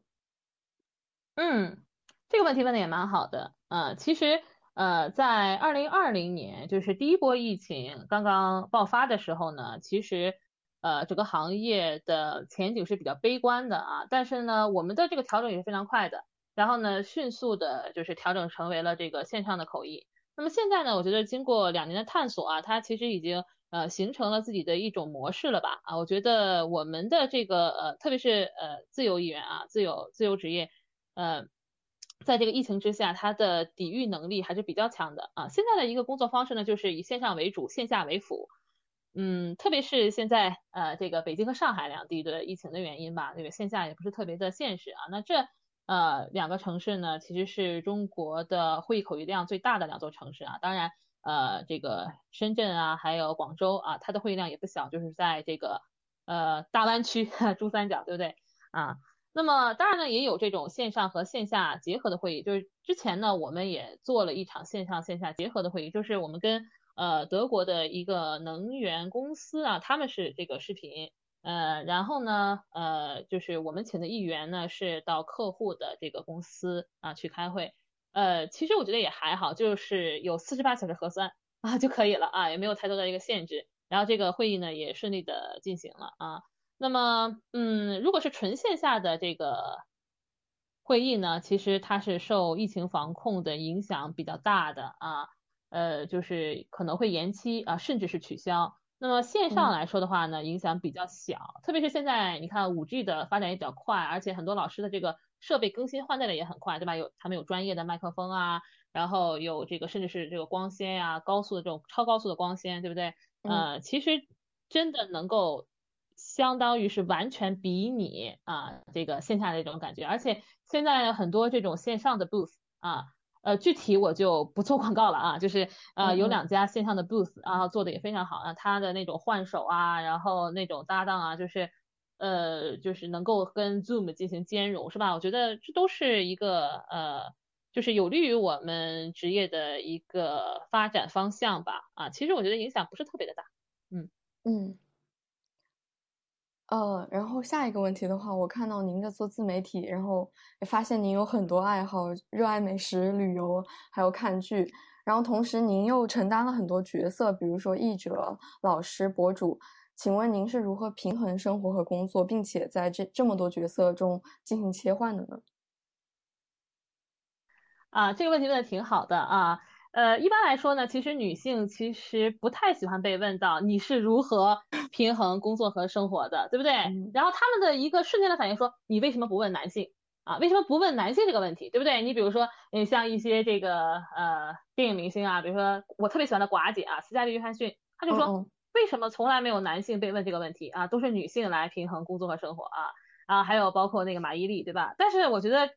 嗯，这个问题问的也蛮好的。呃，其实呃，在二零二零年，就是第一波疫情刚刚爆发的时候呢，其实。呃整个行业的前景是比较悲观的啊。但是呢，我们的这个调整也是非常快的，然后呢，迅速的就是调整成为了这个线上的口译。那么现在呢，我觉得经过两年的探索啊，它其实已经呃形成了自己的一种模式了吧？啊，我觉得我们的这个呃，特别是呃自由艺人啊，自由自由职业，呃。在这个疫情之下，它的抵御能力还是比较强的啊。现在的一个工作方式呢，就是以线上为主，线下为辅。嗯，特别是现在呃，这个北京和上海两地的疫情的原因吧，这个线下也不是特别的现实啊。那这呃两个城市呢，其实是中国的会议口译量最大的两座城市啊。当然呃，这个深圳啊，还有广州啊，它的会议量也不小，就是在这个呃大湾区珠三角，对不对啊？那么当然呢，也有这种线上和线下结合的会议。就是之前呢，我们也做了一场线上线下结合的会议，就是我们跟呃德国的一个能源公司啊，他们是这个视频，呃，然后呢，呃，就是我们请的议员呢是到客户的这个公司啊去开会，呃，其实我觉得也还好，就是有四十八小时核酸啊就可以了啊，也没有太多的一个限制，然后这个会议呢也顺利的进行了啊。那么，嗯，如果是纯线下的这个会议呢，其实它是受疫情防控的影响比较大的啊，呃，就是可能会延期啊，甚至是取消。那么线上来说的话呢，影响比较小，特别是现在你看五 G 的发展也比较快，而且很多老师的这个设备更新换代的也很快，对吧？有他们有专业的麦克风啊，然后有这个甚至是这个光纤呀，高速的这种超高速的光纤，对不对？呃，其实真的能够。相当于是完全比拟啊，这个线下的这种感觉，而且现在很多这种线上的 booth 啊，呃，具体我就不做广告了啊，就是呃有两家线上的 booth 啊做的也非常好啊，它的那种换手啊，然后那种搭档啊，就是呃就是能够跟 Zoom 进行兼容，是吧？我觉得这都是一个呃就是有利于我们职业的一个发展方向吧啊，其实我觉得影响不是特别的大，嗯嗯。呃，然后下一个问题的话，我看到您在做自媒体，然后也发现您有很多爱好，热爱美食、旅游，还有看剧，然后同时您又承担了很多角色，比如说译者、老师、博主。请问您是如何平衡生活和工作，并且在这这么多角色中进行切换的呢？啊，这个问题问的挺好的啊。呃，一般来说呢，其实女性其实不太喜欢被问到你是如何平衡工作和生活的，对不对？然后他们的一个瞬间的反应说，你为什么不问男性啊？为什么不问男性这个问题，对不对？你比如说，嗯，像一些这个呃电影明星啊，比如说我特别喜欢的寡姐啊，斯嘉丽约翰逊，她就说，为什么从来没有男性被问这个问题啊？都是女性来平衡工作和生活啊啊，还有包括那个马伊琍，对吧？但是我觉得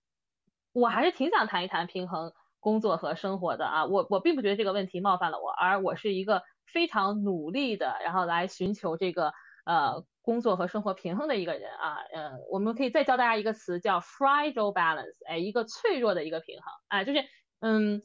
我还是挺想谈一谈平衡。工作和生活的啊，我我并不觉得这个问题冒犯了我，而我是一个非常努力的，然后来寻求这个呃工作和生活平衡的一个人啊，呃，我们可以再教大家一个词叫 fragile balance，哎，一个脆弱的一个平衡，哎，就是嗯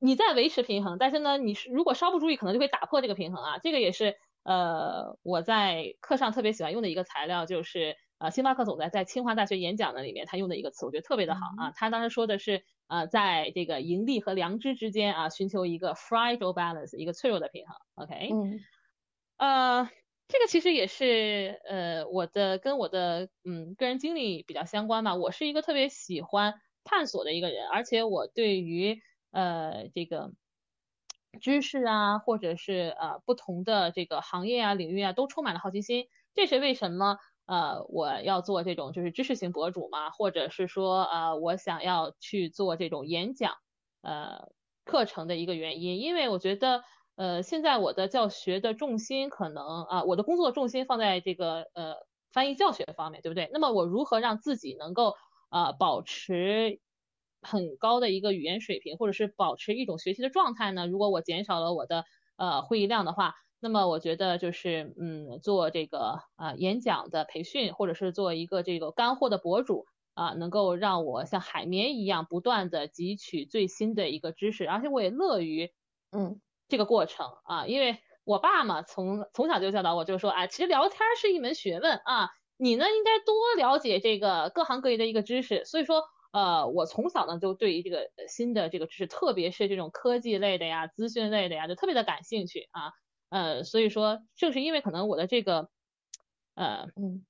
你在维持平衡，但是呢，你是如果稍不注意，可能就会打破这个平衡啊，这个也是呃我在课上特别喜欢用的一个材料，就是呃星巴克总裁在清华大学演讲的里面他用的一个词，我觉得特别的好啊，他当时说的是。呃，在这个盈利和良知之间啊，寻求一个 fragile balance，一个脆弱的平衡。OK，嗯，呃，这个其实也是呃我的跟我的嗯个人经历比较相关吧。我是一个特别喜欢探索的一个人，而且我对于呃这个知识啊，或者是呃不同的这个行业啊、领域啊，都充满了好奇心。这是为什么？呃，我要做这种就是知识型博主嘛，或者是说呃，我想要去做这种演讲呃课程的一个原因，因为我觉得呃现在我的教学的重心可能啊，我的工作重心放在这个呃翻译教学方面，对不对？那么我如何让自己能够呃保持很高的一个语言水平，或者是保持一种学习的状态呢？如果我减少了我的呃会议量的话。那么我觉得就是，嗯，做这个啊演讲的培训，或者是做一个这个干货的博主啊，能够让我像海绵一样不断的汲取最新的一个知识，而且我也乐于，嗯，这个过程啊，因为我爸嘛从从小就教导我，就是说啊，其实聊天是一门学问啊，你呢应该多了解这个各行各业的一个知识，所以说呃，我从小呢就对于这个新的这个知识，特别是这种科技类的呀、资讯类的呀，就特别的感兴趣啊。呃，所以说，正是因为可能我的这个呃，嗯，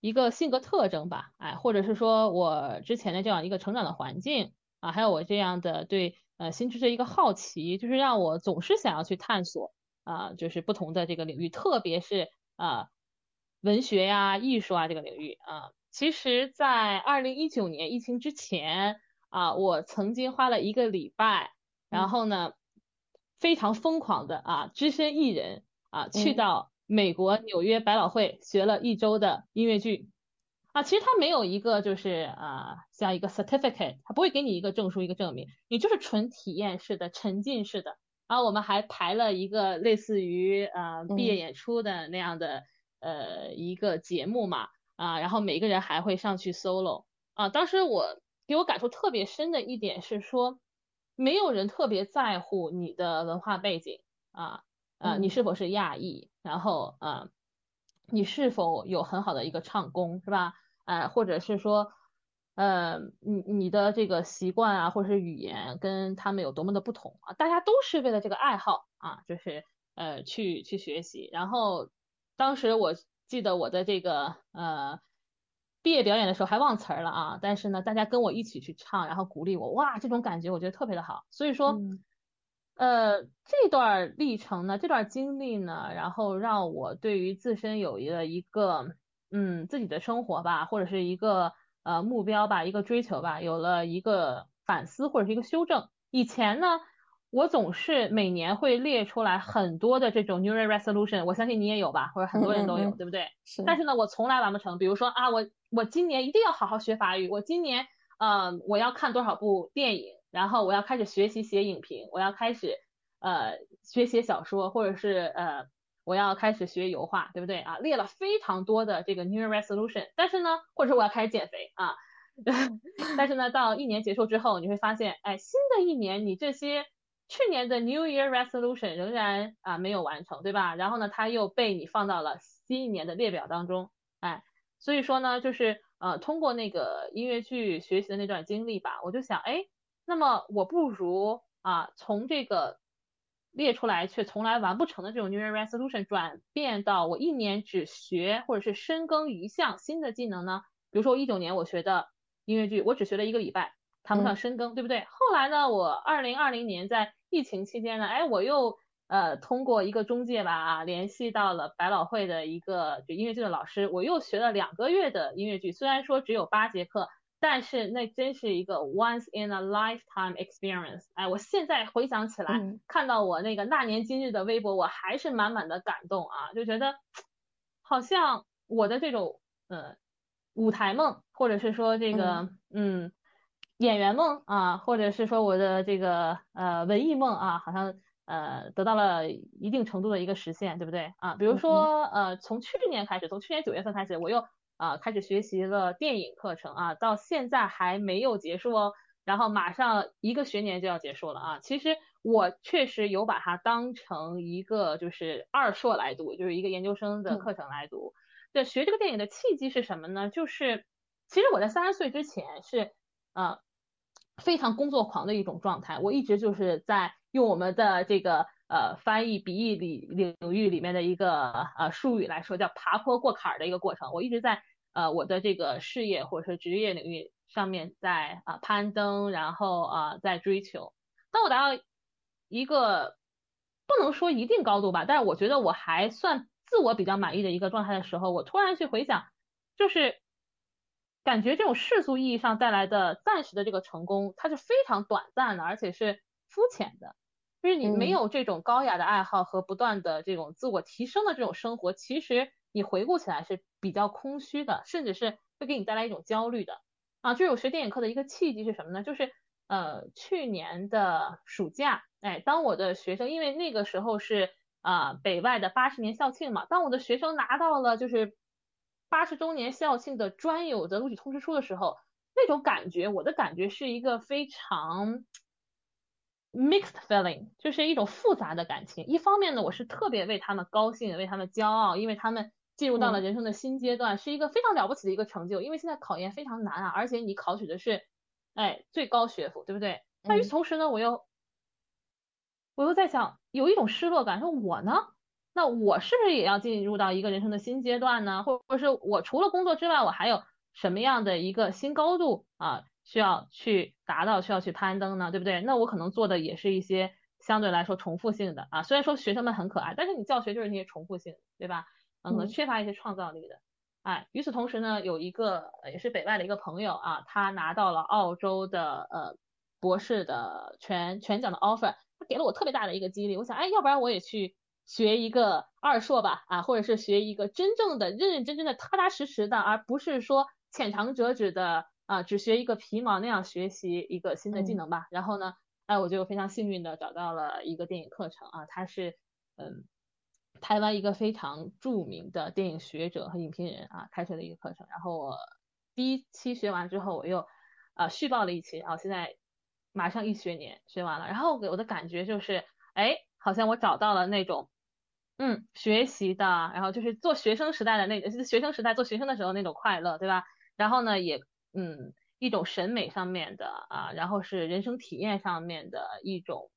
一个性格特征吧，哎，或者是说我之前的这样一个成长的环境啊，还有我这样的对呃新知识的一个好奇，就是让我总是想要去探索啊，就是不同的这个领域，特别是啊文学呀、艺术啊这个领域啊。其实，在二零一九年疫情之前啊，我曾经花了一个礼拜，然后呢，非常疯狂的啊，只身一人啊，去到美国纽约百老汇学了一周的音乐剧啊。其实他没有一个就是啊，像一个 certificate，他不会给你一个证书一个证明，你就是纯体验式的、沉浸式的。然后我们还排了一个类似于呃毕业演出的那样的呃一个节目嘛。啊，然后每个人还会上去 solo 啊。当时我给我感受特别深的一点是说，没有人特别在乎你的文化背景啊，呃，你是否是亚裔，然后啊，你是否有很好的一个唱功是吧？呃，或者是说，呃，你你的这个习惯啊，或者是语言跟他们有多么的不同啊？大家都是为了这个爱好啊，就是呃去去学习。然后当时我。记得我的这个呃毕业表演的时候还忘词儿了啊，但是呢，大家跟我一起去唱，然后鼓励我，哇，这种感觉我觉得特别的好。所以说，呃，这段历程呢，这段经历呢，然后让我对于自身有一个一个嗯自己的生活吧，或者是一个呃目标吧，一个追求吧，有了一个反思或者是一个修正。以前呢。我总是每年会列出来很多的这种 New Year Resolution，我相信你也有吧，或者很多人都有，对不对？是。但是呢，我从来完不成。比如说啊，我我今年一定要好好学法语，我今年呃我要看多少部电影，然后我要开始学习写影评，我要开始呃学写小说，或者是呃我要开始学油画，对不对啊？列了非常多的这个 New Year Resolution，但是呢，或者说我要开始减肥啊，但是呢，到一年结束之后，你会发现，哎，新的一年你这些。去年的 New Year Resolution 仍然啊没有完成，对吧？然后呢，它又被你放到了新一年的列表当中，哎，所以说呢，就是呃通过那个音乐剧学习的那段经历吧，我就想，哎，那么我不如啊从这个列出来却从来完不成的这种 New Year Resolution 转变到我一年只学或者是深耕一项新的技能呢？比如说我一九年我学的音乐剧，我只学了一个礼拜，谈不上深耕，对不对？后来呢，我二零二零年在疫情期间呢，哎，我又呃通过一个中介吧啊，联系到了百老汇的一个就音乐剧的老师，我又学了两个月的音乐剧，虽然说只有八节课，但是那真是一个 once in a lifetime experience。哎，我现在回想起来，看到我那个那年今日的微博，我还是满满的感动啊，就觉得好像我的这种呃舞台梦，或者是说这个嗯。演员梦啊，或者是说我的这个呃文艺梦啊，好像呃得到了一定程度的一个实现，对不对啊？比如说呃从去年开始，从去年九月份开始，我又啊开始学习了电影课程啊，到现在还没有结束哦，然后马上一个学年就要结束了啊。其实我确实有把它当成一个就是二硕来读，就是一个研究生的课程来读。对，学这个电影的契机是什么呢？就是其实我在三十岁之前是啊。非常工作狂的一种状态，我一直就是在用我们的这个呃翻译笔译里领域里面的一个呃术语来说，叫爬坡过坎儿的一个过程。我一直在呃我的这个事业或者说职业领域上面在啊攀登，然后啊在追求。当我达到一个不能说一定高度吧，但是我觉得我还算自我比较满意的一个状态的时候，我突然去回想，就是。感觉这种世俗意义上带来的暂时的这个成功，它是非常短暂的，而且是肤浅的。就是你没有这种高雅的爱好和不断的这种自我提升的这种生活，其实你回顾起来是比较空虚的，甚至是会给你带来一种焦虑的。啊，就是我学电影课的一个契机是什么呢？就是呃去年的暑假，哎，当我的学生，因为那个时候是啊北外的八十年校庆嘛，当我的学生拿到了就是。八十周年校庆的专有的录取通知书的时候，那种感觉，我的感觉是一个非常 mixed feeling，就是一种复杂的感情。一方面呢，我是特别为他们高兴，为他们骄傲，因为他们进入到了人生的新阶段，是一个非常了不起的一个成就。因为现在考研非常难啊，而且你考取的是，哎，最高学府，对不对？但与此同时呢，我又，我又在想，有一种失落感，说我呢？那我是不是也要进入到一个人生的新阶段呢？或或者是我除了工作之外，我还有什么样的一个新高度啊，需要去达到，需要去攀登呢？对不对？那我可能做的也是一些相对来说重复性的啊，虽然说学生们很可爱，但是你教学就是那些重复性，对吧？嗯，可能缺乏一些创造力的。哎，与此同时呢，有一个也是北外的一个朋友啊，他拿到了澳洲的呃博士的全全奖的 offer，他给了我特别大的一个激励。我想，哎，要不然我也去学一个二硕吧，啊，或者是学一个真正的认认真真的、踏踏实实的，而不是说浅尝辄止的啊，只学一个皮毛那样学习一个新的技能吧。然后呢，哎，我就非常幸运的找到了一个电影课程啊，他是嗯。台湾一个非常著名的电影学者和影评人啊，开设的一个课程。然后我第一期学完之后，我又啊续报了一期，然后现在马上一学年学完了。然后给我的感觉就是，哎，好像我找到了那种嗯学习的，然后就是做学生时代的那学生时代做学生的时候那种快乐，对吧？然后呢，也嗯一种审美上面的啊，然后是人生体验上面的一种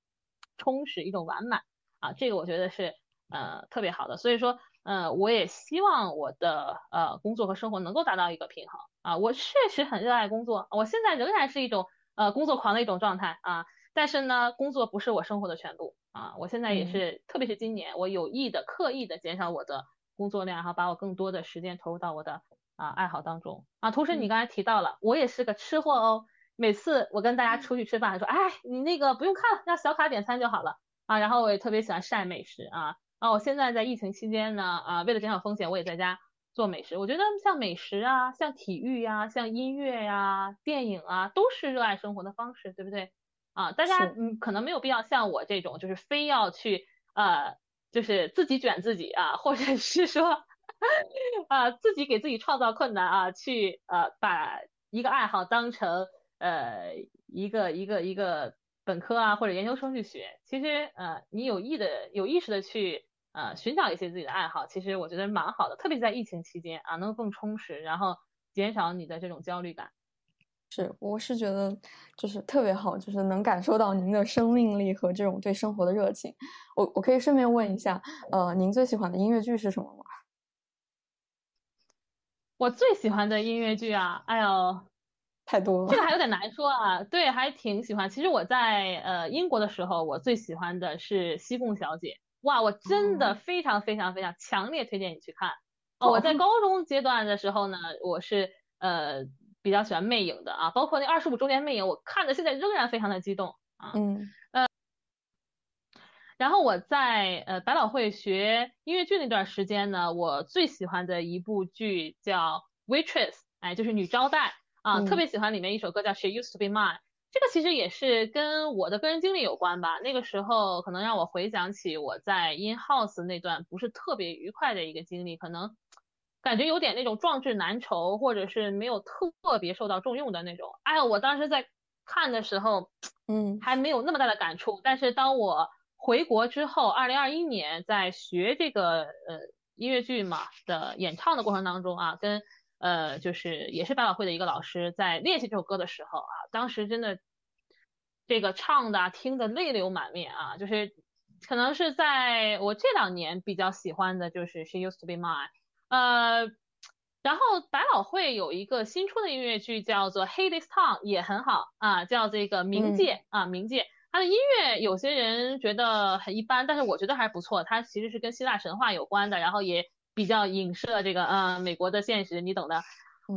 充实，一种完满啊，这个我觉得是。呃，特别好的，所以说，呃，我也希望我的呃工作和生活能够达到一个平衡啊。我确实很热爱工作，我现在仍然是一种呃工作狂的一种状态啊。但是呢，工作不是我生活的全部啊。我现在也是，特别是今年，我有意的、刻意的减少我的工作量，然后把我更多的时间投入到我的啊爱好当中啊。同时，你刚才提到了，我也是个吃货哦。每次我跟大家出去吃饭，说，哎，你那个不用看了，让小卡点餐就好了啊。然后我也特别喜欢晒美食啊。啊，我现在在疫情期间呢，啊，为了减少风险，我也在家做美食。我觉得像美食啊，像体育呀，像音乐呀，电影啊，都是热爱生活的方式，对不对？啊，大家嗯，可能没有必要像我这种，就是非要去呃，就是自己卷自己啊，或者是说 啊，自己给自己创造困难啊，去呃，把一个爱好当成呃一个一个一个。本科啊，或者研究生去学，其实呃，你有意的、有意识的去呃寻找一些自己的爱好，其实我觉得蛮好的，特别在疫情期间啊，能够更充实，然后减少你的这种焦虑感。是，我是觉得就是特别好，就是能感受到您的生命力和这种对生活的热情。我我可以顺便问一下，呃，您最喜欢的音乐剧是什么吗？我最喜欢的音乐剧啊，哎呦。太多了，这个还有点难说啊。对，还挺喜欢。其实我在呃英国的时候，我最喜欢的是《西贡小姐》。哇，我真的非常非常非常强烈推荐你去看。哦，我在高中阶段的时候呢，我是呃比较喜欢魅影的啊，包括那二十五周年魅影，我看的现在仍然非常的激动啊。嗯。呃，然后我在呃百老汇学音乐剧那段时间呢，我最喜欢的一部剧叫《Waitress》，哎，就是女招待。啊，特别喜欢里面一首歌叫《She Used to Be Mine》，这个其实也是跟我的个人经历有关吧。那个时候可能让我回想起我在 In House 那段不是特别愉快的一个经历，可能感觉有点那种壮志难酬，或者是没有特别受到重用的那种。哎呀，我当时在看的时候，嗯，还没有那么大的感触。但是当我回国之后，二零二一年在学这个呃音乐剧嘛的演唱的过程当中啊，跟呃，就是也是百老汇的一个老师在练习这首歌的时候啊，当时真的这个唱的听的泪流满面啊，就是可能是在我这两年比较喜欢的就是 She Used to Be Mine，呃，然后百老汇有一个新出的音乐剧叫做 Hades Town 也很好啊，叫这个冥界啊冥界，它的音乐有些人觉得很一般，但是我觉得还不错，它其实是跟希腊神话有关的，然后也。比较影射这个，呃，美国的现实，你懂的，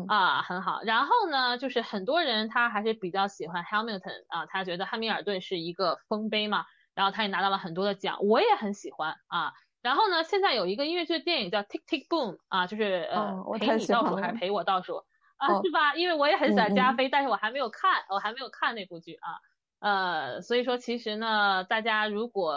啊，很好。然后呢，就是很多人他还是比较喜欢 Hamilton 啊，他觉得汉密尔顿是一个丰碑嘛，然后他也拿到了很多的奖，我也很喜欢啊。然后呢，现在有一个音乐剧电影叫 Tick Tick Boom 啊，就是呃陪你倒数还是陪我倒数啊，是吧？因为我也很喜欢加菲，但是我还没有看，我还没有看那部剧啊。呃，所以说其实呢，大家如果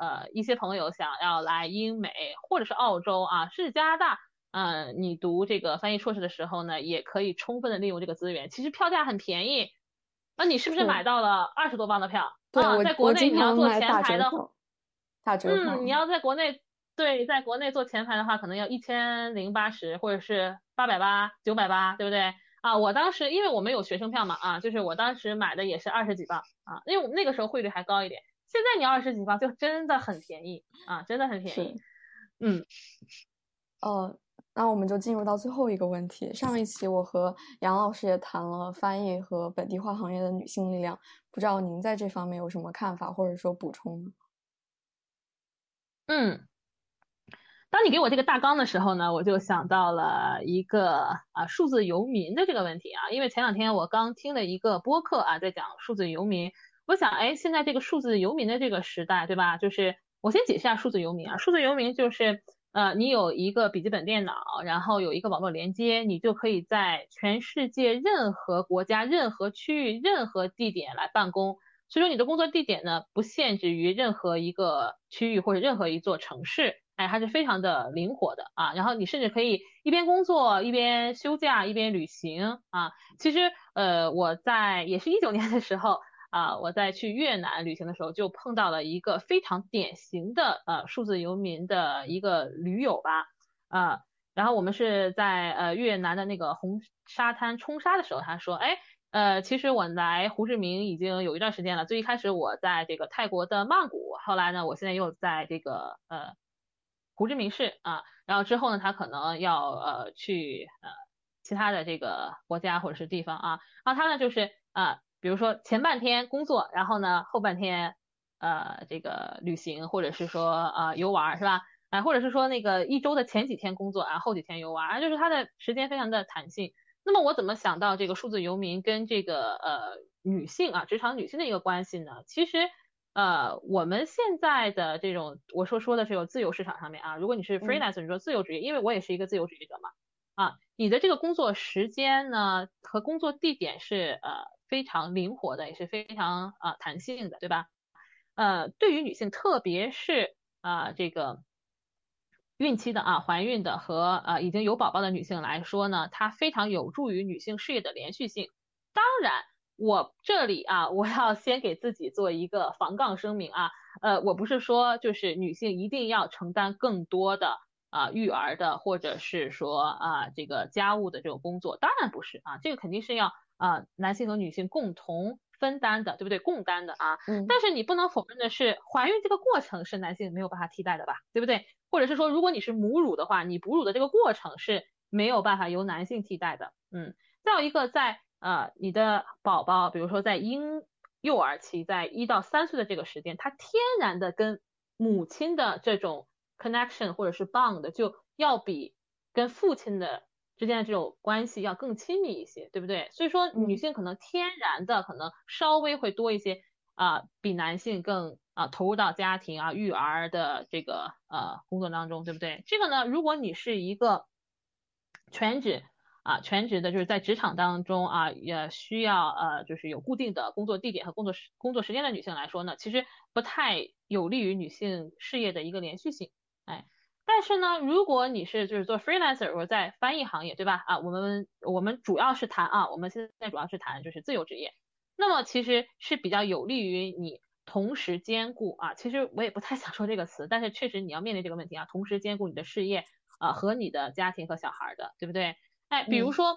呃一些朋友想要来英美或者是澳洲啊，甚至加拿大，嗯，你读这个翻译硕士的时候呢，也可以充分的利用这个资源。其实票价很便宜，那你是不是买到了二十多磅的票？啊，在国内你要做前排的，嗯，你要在国内对，在国内做前排的话，可能要一千零八十或者是八百八、九百八，对不对？啊，我当时因为我们有学生票嘛，啊，就是我当时买的也是二十几磅啊，因为我们那个时候汇率还高一点。现在你二十几磅就真的很便宜啊，真的很便宜。嗯，呃，那我们就进入到最后一个问题。上一期我和杨老师也谈了翻译和本地化行业的女性力量，不知道您在这方面有什么看法或者说补充呢？嗯。当你给我这个大纲的时候呢，我就想到了一个啊数字游民的这个问题啊，因为前两天我刚听了一个播客啊，在讲数字游民，我想哎，现在这个数字游民的这个时代，对吧？就是我先解释一下数字游民啊，数字游民就是呃，你有一个笔记本电脑，然后有一个网络连接，你就可以在全世界任何国家、任何区域、任何地点来办公，所以说你的工作地点呢，不限制于任何一个区域或者任何一座城市。哎，还是非常的灵活的啊，然后你甚至可以一边工作一边休假一边旅行啊。其实呃，我在也是一九年的时候啊，我在去越南旅行的时候就碰到了一个非常典型的呃数字游民的一个驴友吧啊。然后我们是在呃越南的那个红沙滩冲沙的时候，他说，哎呃，其实我来胡志明已经有一段时间了，最一开始我在这个泰国的曼谷，后来呢，我现在又在这个呃。胡志明市啊，然后之后呢，他可能要呃去呃其他的这个国家或者是地方啊，然后他呢就是啊，比如说前半天工作，然后呢后半天呃这个旅行或者是说呃游玩是吧？啊，或者是说那个一周的前几天工作，然后几天游玩啊，就是他的时间非常的弹性。那么我怎么想到这个数字游民跟这个呃女性啊职场女性的一个关系呢？其实。呃，我们现在的这种，我说说的是有自由市场上面啊，如果你是 freelancer，你说自由职业，因为我也是一个自由职业者嘛，啊，你的这个工作时间呢和工作地点是呃非常灵活的，也是非常啊弹性的，对吧？呃，对于女性，特别是啊这个孕期的啊怀孕的和呃已经有宝宝的女性来说呢，它非常有助于女性事业的连续性，当然。我这里啊，我要先给自己做一个防杠声明啊，呃，我不是说就是女性一定要承担更多的啊育儿的或者是说啊这个家务的这种工作，当然不是啊，这个肯定是要啊男性和女性共同分担的，对不对？共担的啊，嗯，但是你不能否认的是，怀孕这个过程是男性没有办法替代的吧，对不对？或者是说，如果你是母乳的话，你哺乳的这个过程是没有办法由男性替代的，嗯，再有一个在。呃，你的宝宝，比如说在婴幼儿期，在一到三岁的这个时间，他天然的跟母亲的这种 connection 或者是 bond 就要比跟父亲的之间的这种关系要更亲密一些，对不对？所以说女性可能天然的可能稍微会多一些啊，比男性更啊投入到家庭啊育儿的这个呃工作当中，对不对？这个呢，如果你是一个全职。啊，全职的就是在职场当中啊，也需要呃，就是有固定的工作地点和工作时工作时间的女性来说呢，其实不太有利于女性事业的一个连续性。哎，但是呢，如果你是就是做 freelancer 或者在翻译行业，对吧？啊，我们我们主要是谈啊，我们现在主要是谈就是自由职业，那么其实是比较有利于你同时兼顾啊，其实我也不太想说这个词，但是确实你要面临这个问题啊，同时兼顾你的事业啊和你的家庭和小孩的，对不对？哎，比如说，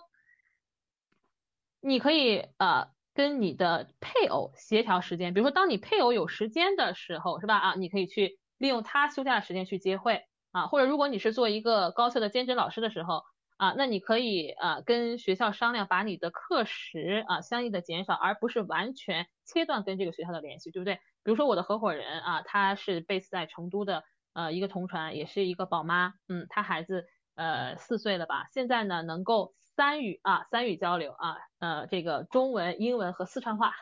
你可以呃跟你的配偶协调时间，比如说当你配偶有时间的时候，是吧？啊，你可以去利用他休假的时间去接会啊，或者如果你是做一个高校的兼职老师的时候啊，那你可以呃跟学校商量，把你的课时啊相应的减少，而不是完全切断跟这个学校的联系，对不对？比如说我的合伙人啊，他是 base 在成都的呃一个同传，也是一个宝妈，嗯，他孩子。呃，四岁了吧？现在呢，能够三语啊，三语交流啊，呃，这个中文、英文和四川话，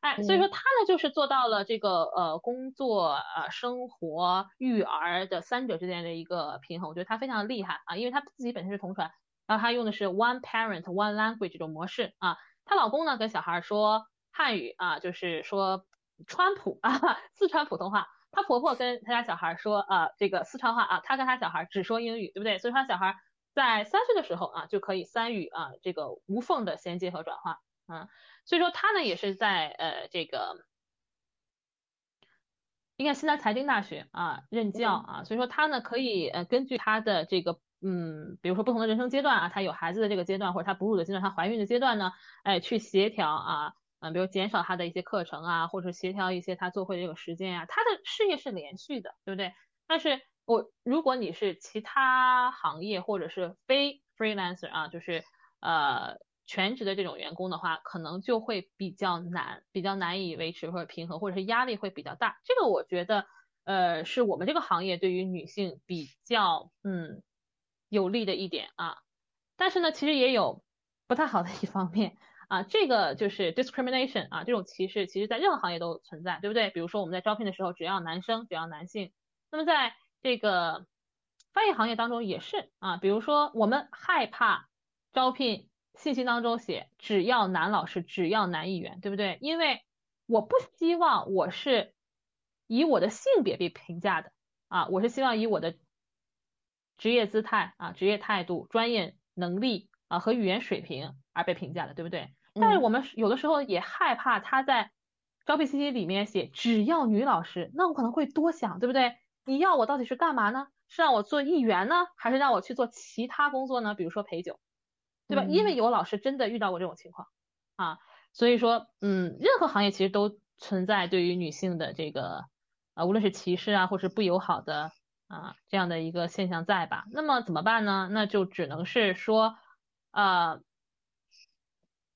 哎，所以说他呢，就是做到了这个呃工作、呃生活、育儿的三者之间的一个平衡。我觉得他非常厉害啊，因为他自己本身是同传，然后他用的是 one parent one language 这种模式啊。她老公呢，跟小孩说汉语啊，就是说川普 啊，四川普通话。她婆婆跟她家小孩说，呃，这个四川话啊，她跟她小孩只说英语，对不对？所以她小孩在三岁的时候啊，就可以三语啊，这个无缝的衔接和转化，啊，所以说他呢也是在呃这个，应该西南财经大学啊任教啊，所以说他呢可以呃根据他的这个嗯，比如说不同的人生阶段啊，他有孩子的这个阶段，或者他哺乳的阶段，他怀孕的阶段呢，哎，去协调啊。嗯，比如减少他的一些课程啊，或者协调一些他做会的这个时间啊，他的事业是连续的，对不对？但是我如果你是其他行业或者是非 freelancer 啊，就是呃全职的这种员工的话，可能就会比较难，比较难以维持或者平衡，或者是压力会比较大。这个我觉得呃是我们这个行业对于女性比较嗯有利的一点啊。但是呢，其实也有不太好的一方面啊，这个就是 discrimination 啊，这种歧视，其实在任何行业都存在，对不对？比如说我们在招聘的时候，只要男生，只要男性。那么在这个翻译行业当中也是啊，比如说我们害怕招聘信息当中写只要男老师，只要男议员，对不对？因为我不希望我是以我的性别被评价的啊，我是希望以我的职业姿态啊、职业态度、专业。能力啊和语言水平而被评价的，对不对？但是我们有的时候也害怕他在招聘信息里面写只要女老师，那我可能会多想，对不对？你要我到底是干嘛呢？是让我做议员呢，还是让我去做其他工作呢？比如说陪酒，对吧？因为有老师真的遇到过这种情况啊，所以说，嗯，任何行业其实都存在对于女性的这个啊，无论是歧视啊，或是不友好的。啊，这样的一个现象在吧？那么怎么办呢？那就只能是说，呃，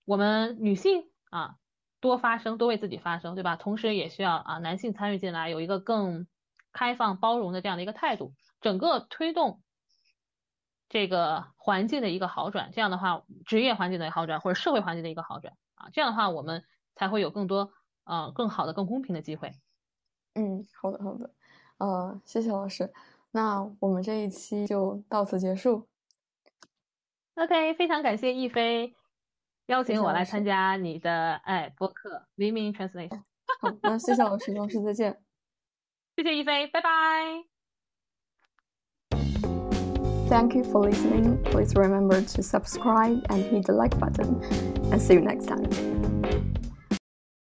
我们女性啊多发声，多为自己发声，对吧？同时也需要啊男性参与进来，有一个更开放包容的这样的一个态度，整个推动这个环境的一个好转。这样的话，职业环境的好转或者社会环境的一个好转啊，这样的话我们才会有更多呃更好的、更公平的机会。嗯，好的，好的。呃，谢谢老师，那我们这一期就到此结束。OK，非常感谢亦菲邀请我来参加你的哎播客 Living Translation。好，那谢谢老师，老师再见。谢谢亦菲，拜拜。Thank you for listening. Please remember to subscribe and hit the like button. And see you next time.